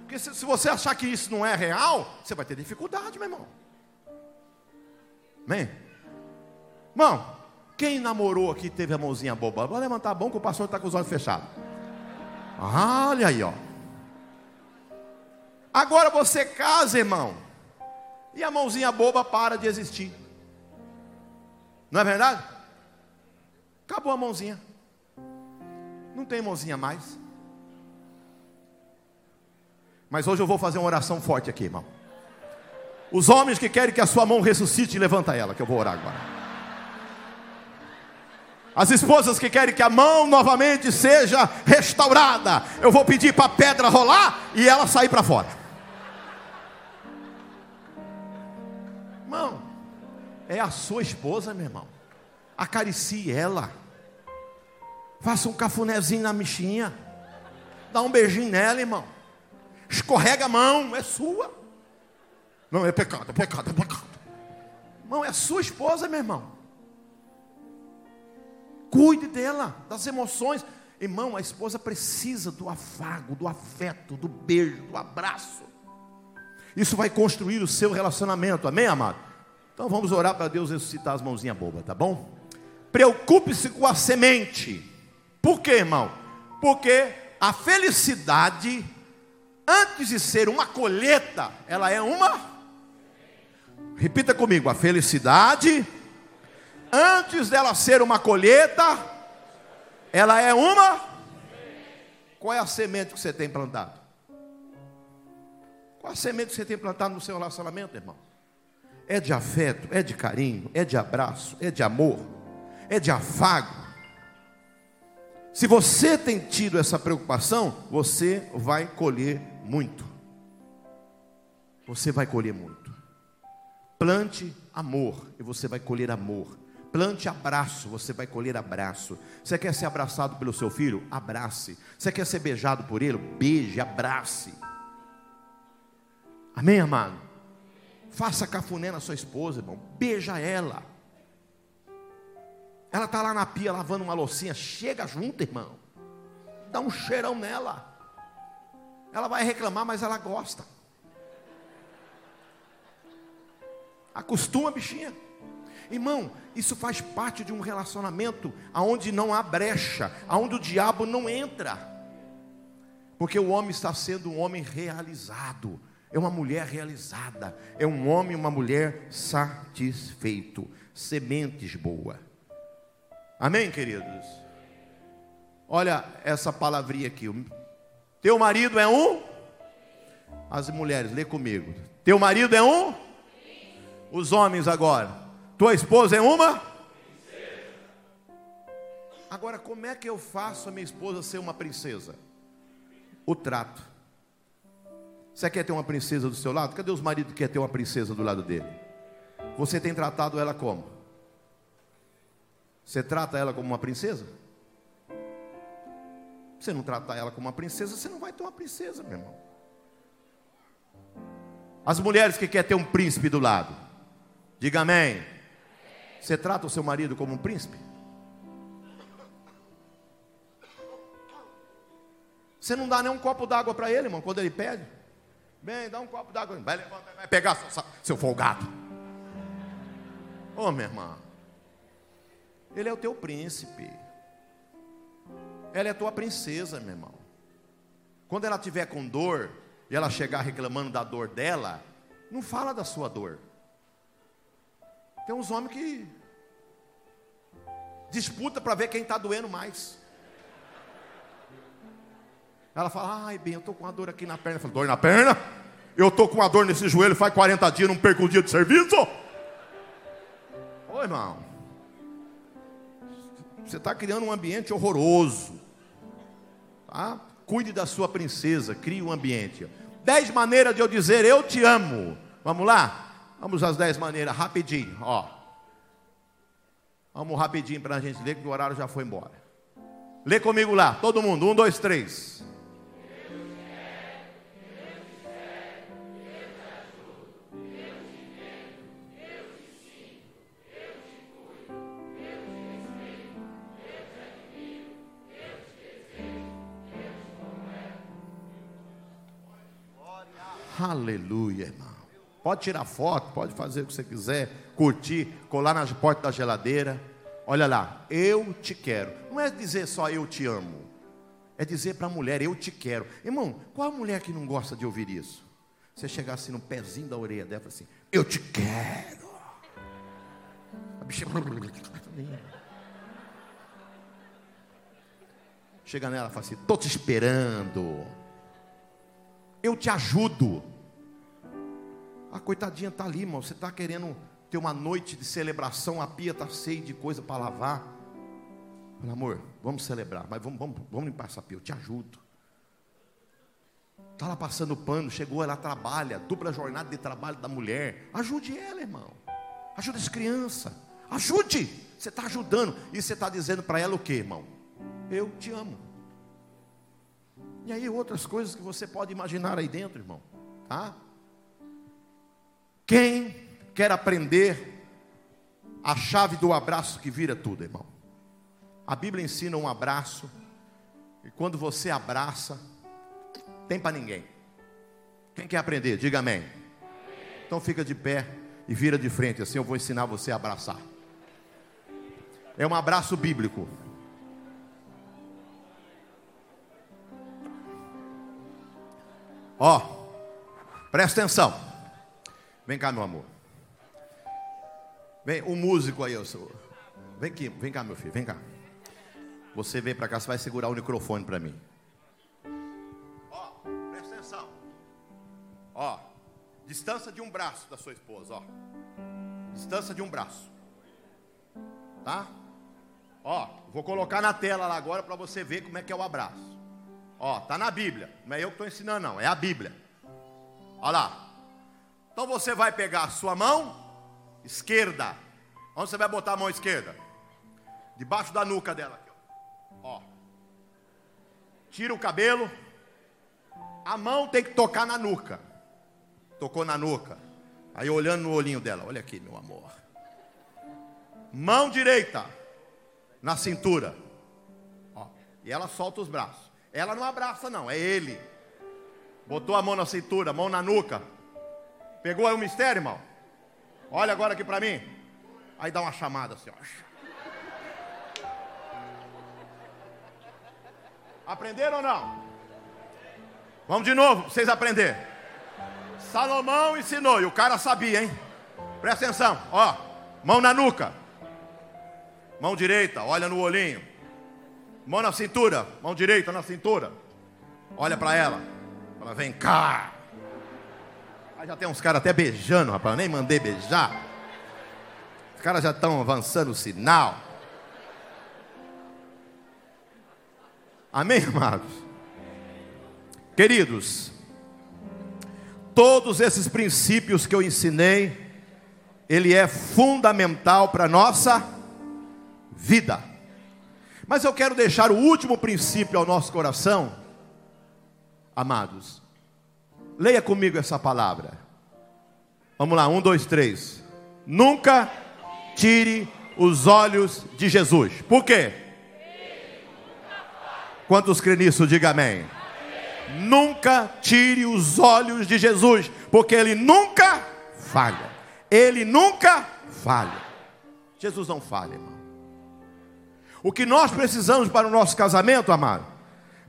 Porque se, se você achar que isso não é real, você vai ter dificuldade, meu irmão. Amém? Irmão, quem namorou aqui teve a mãozinha boba? Vou levantar a mão que o pastor está com os olhos fechados. Olha aí, ó. Agora você casa, irmão, e a mãozinha boba para de existir. Não é verdade? Acabou a mãozinha. Não tem mãozinha mais. Mas hoje eu vou fazer uma oração forte aqui, irmão. Os homens que querem que a sua mão ressuscite, levanta ela, que eu vou orar agora. As esposas que querem que a mão novamente seja restaurada, eu vou pedir para a pedra rolar e ela sair para fora. É a sua esposa, meu irmão. Acaricie ela. Faça um cafunézinho na mexinha. Dá um beijinho nela, irmão. Escorrega a mão, é sua. Não, é pecado, é pecado, é pecado. Irmão, é sua esposa, meu irmão. Cuide dela, das emoções. Irmão, a esposa precisa do afago, do afeto, do beijo, do abraço. Isso vai construir o seu relacionamento, amém, amado? Então vamos orar para Deus ressuscitar as mãozinhas bobas, tá bom? Preocupe-se com a semente. Por quê, irmão? Porque a felicidade, antes de ser uma colheita, ela é uma. Repita comigo: a felicidade antes dela ser uma colheita, ela é uma. Qual é a semente que você tem plantado? Qual a semente que você tem plantado no seu relacionamento, irmão? É de afeto, é de carinho, é de abraço, é de amor, é de afago. Se você tem tido essa preocupação, você vai colher muito. Você vai colher muito. Plante amor e você vai colher amor. Plante abraço, você vai colher abraço. Você quer ser abraçado pelo seu filho? Abrace. Você quer ser beijado por ele? Beije, abrace. Amém, amado? Faça cafuné na sua esposa, irmão. Beija ela. Ela está lá na pia lavando uma loucinha. Chega junto, irmão. Dá um cheirão nela. Ela vai reclamar, mas ela gosta. Acostuma, bichinha. Irmão, isso faz parte de um relacionamento aonde não há brecha, aonde o diabo não entra. Porque o homem está sendo um homem realizado, é uma mulher realizada, é um homem e uma mulher satisfeito, sementes boa. Amém, queridos? Olha essa palavrinha aqui. Teu marido é um? As mulheres, lê comigo. Teu marido é um? Os homens agora. Tua esposa é uma? Agora, como é que eu faço a minha esposa ser uma princesa? O trato. Você quer ter uma princesa do seu lado? Cadê os maridos que querem ter uma princesa do lado dele? Você tem tratado ela como? Você trata ela como uma princesa? Você não trata ela como uma princesa, você não vai ter uma princesa, meu irmão. As mulheres que querem ter um príncipe do lado, diga amém. Você trata o seu marido como um príncipe? Você não dá nem um copo d'água para ele, irmão, quando ele pede? Bem, dá um copo d'água. Vai levantar, vai pegar seu, seu folgado. Ô, oh, minha irmã. Ele é o teu príncipe. Ela é a tua princesa, meu irmão. Quando ela tiver com dor e ela chegar reclamando da dor dela, não fala da sua dor. Tem uns homens que disputa para ver quem está doendo mais. Ela fala, ai bem, eu estou com uma dor aqui na perna. Eu falo, dor na perna? Eu estou com uma dor nesse joelho faz 40 dias, não perco um dia de serviço? Ô irmão, você está criando um ambiente horroroso. Tá? Cuide da sua princesa, crie um ambiente. Dez maneiras de eu dizer eu te amo. Vamos lá? Vamos às dez maneiras, rapidinho, ó. Vamos rapidinho para a gente ler, que o horário já foi embora. Lê comigo lá, todo mundo, um, dois, três. Aleluia, irmão. Pode tirar foto, pode fazer o que você quiser, curtir, colar na porta da geladeira. Olha lá, eu te quero. Não é dizer só eu te amo. É dizer para a mulher, eu te quero. Irmão, qual a mulher que não gosta de ouvir isso? Você chegar assim no pezinho da orelha dela e assim, eu te quero. A bicha. Chega nela e fala assim: estou te esperando. Eu te ajudo. A coitadinha está ali, irmão. Você está querendo ter uma noite de celebração, a pia está cheia de coisa para lavar. Fala, amor, vamos celebrar, mas vamos, vamos, vamos limpar essa pia, eu te ajudo. Está lá passando pano, chegou, ela trabalha, dupla jornada de trabalho da mulher. Ajude ela, irmão. Ajude as crianças. Ajude. Você está ajudando. E você está dizendo para ela o que, irmão? Eu te amo. E aí outras coisas que você pode imaginar aí dentro, irmão. Tá? Quem quer aprender a chave do abraço que vira tudo, irmão? A Bíblia ensina um abraço. E quando você abraça, tem para ninguém. Quem quer aprender? Diga amém. Então fica de pé e vira de frente, assim eu vou ensinar você a abraçar. É um abraço bíblico. Ó, presta atenção. Vem cá, meu amor. Vem, um músico aí, eu sou. Vem aqui, vem cá, meu filho, vem cá. Você vem para cá, você vai segurar o microfone para mim. Ó, distância de um braço da sua esposa, ó. Distância de um braço. Tá? Ó, vou colocar na tela lá agora para você ver como é que é o abraço. Ó, tá na Bíblia. Não é eu que estou ensinando, não. É a Bíblia. Olha lá. Então você vai pegar a sua mão esquerda. Onde você vai botar a mão esquerda? Debaixo da nuca dela. Ó. Tira o cabelo. A mão tem que tocar na nuca tocou na nuca. Aí olhando no olhinho dela, olha aqui, meu amor. Mão direita na cintura. Ó, e ela solta os braços. Ela não abraça, não, é ele. Botou a mão na cintura, mão na nuca. Pegou aí o mistério, irmão? Olha agora aqui para mim. Aí dá uma chamada assim, ó. Aprenderam ou não? Vamos de novo, pra vocês aprenderem. Salomão ensinou, e o cara sabia, hein? Presta atenção, ó. Mão na nuca. Mão direita, olha no olhinho. Mão na cintura, mão direita na cintura. Olha para ela. Fala, vem cá. Aí já tem uns caras até beijando, rapaz. Eu nem mandei beijar. Os caras já estão avançando o sinal. Amém, amados? Queridos, todos esses princípios que eu ensinei, ele é fundamental para a nossa vida. Mas eu quero deixar o último princípio ao nosso coração, amados. Leia comigo essa palavra. Vamos lá, um, dois, três. Nunca tire os olhos de Jesus. Por quê? Quantos crê nisso, diga amém. Nunca tire os olhos de Jesus, porque Ele nunca falha. Ele nunca falha. Jesus não falha, irmão. O que nós precisamos para o nosso casamento, amado,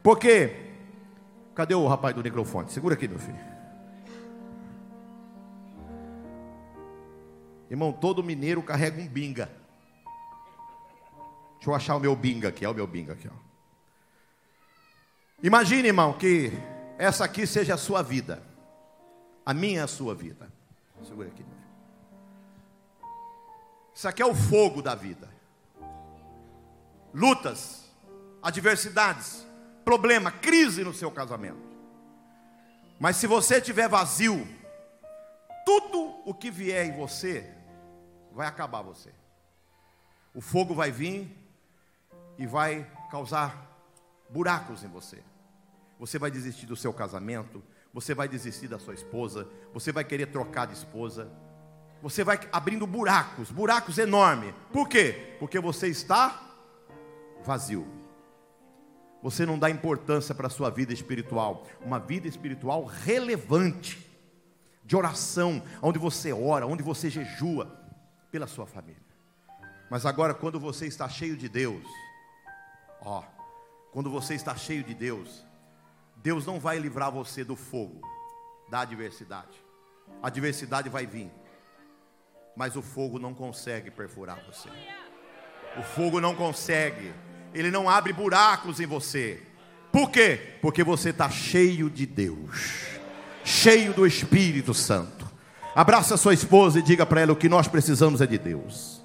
porque. Cadê o rapaz do microfone? Segura aqui, meu filho. Irmão, todo mineiro carrega um binga. Deixa eu achar o meu binga aqui, é o meu binga aqui, ó. Imagine, irmão, que essa aqui seja a sua vida. A minha é a sua vida. Segura aqui. Isso aqui é o fogo da vida. Lutas, adversidades, problema, crise no seu casamento. Mas se você estiver vazio, tudo o que vier em você vai acabar você. O fogo vai vir e vai causar buracos em você. Você vai desistir do seu casamento, você vai desistir da sua esposa, você vai querer trocar de esposa. Você vai abrindo buracos, buracos enormes. Por quê? Porque você está vazio. Você não dá importância para a sua vida espiritual, uma vida espiritual relevante, de oração, onde você ora, onde você jejua pela sua família. Mas agora, quando você está cheio de Deus, ó, quando você está cheio de Deus, Deus não vai livrar você do fogo, da adversidade. A adversidade vai vir, mas o fogo não consegue perfurar você. O fogo não consegue, ele não abre buracos em você. Por quê? Porque você está cheio de Deus cheio do Espírito Santo. Abraça sua esposa e diga para ela: o que nós precisamos é de Deus.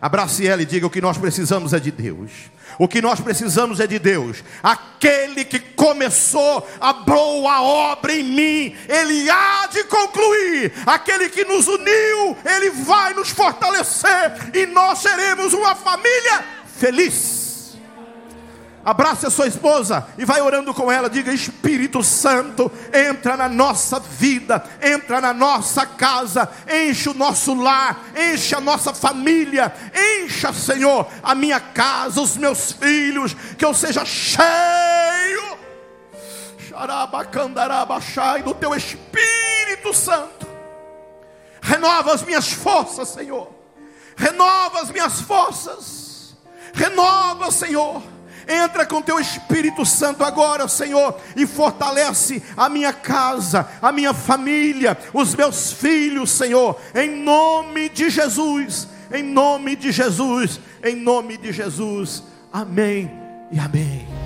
Abrace ela e diga: o que nós precisamos é de Deus. O que nós precisamos é de Deus. Aquele que começou a boa obra em mim, ele há de concluir. Aquele que nos uniu, ele vai nos fortalecer e nós seremos uma família feliz. Abrace a sua esposa e vai orando com ela. Diga: Espírito Santo, entra na nossa vida, entra na nossa casa, enche o nosso lar, enche a nossa família, encha, Senhor, a minha casa, os meus filhos, que eu seja cheio do teu Espírito Santo. Renova as minhas forças, Senhor. Renova as minhas forças. Renova, Senhor Entra com teu Espírito Santo agora, Senhor, e fortalece a minha casa, a minha família, os meus filhos, Senhor, em nome de Jesus, em nome de Jesus, em nome de Jesus. Amém e amém.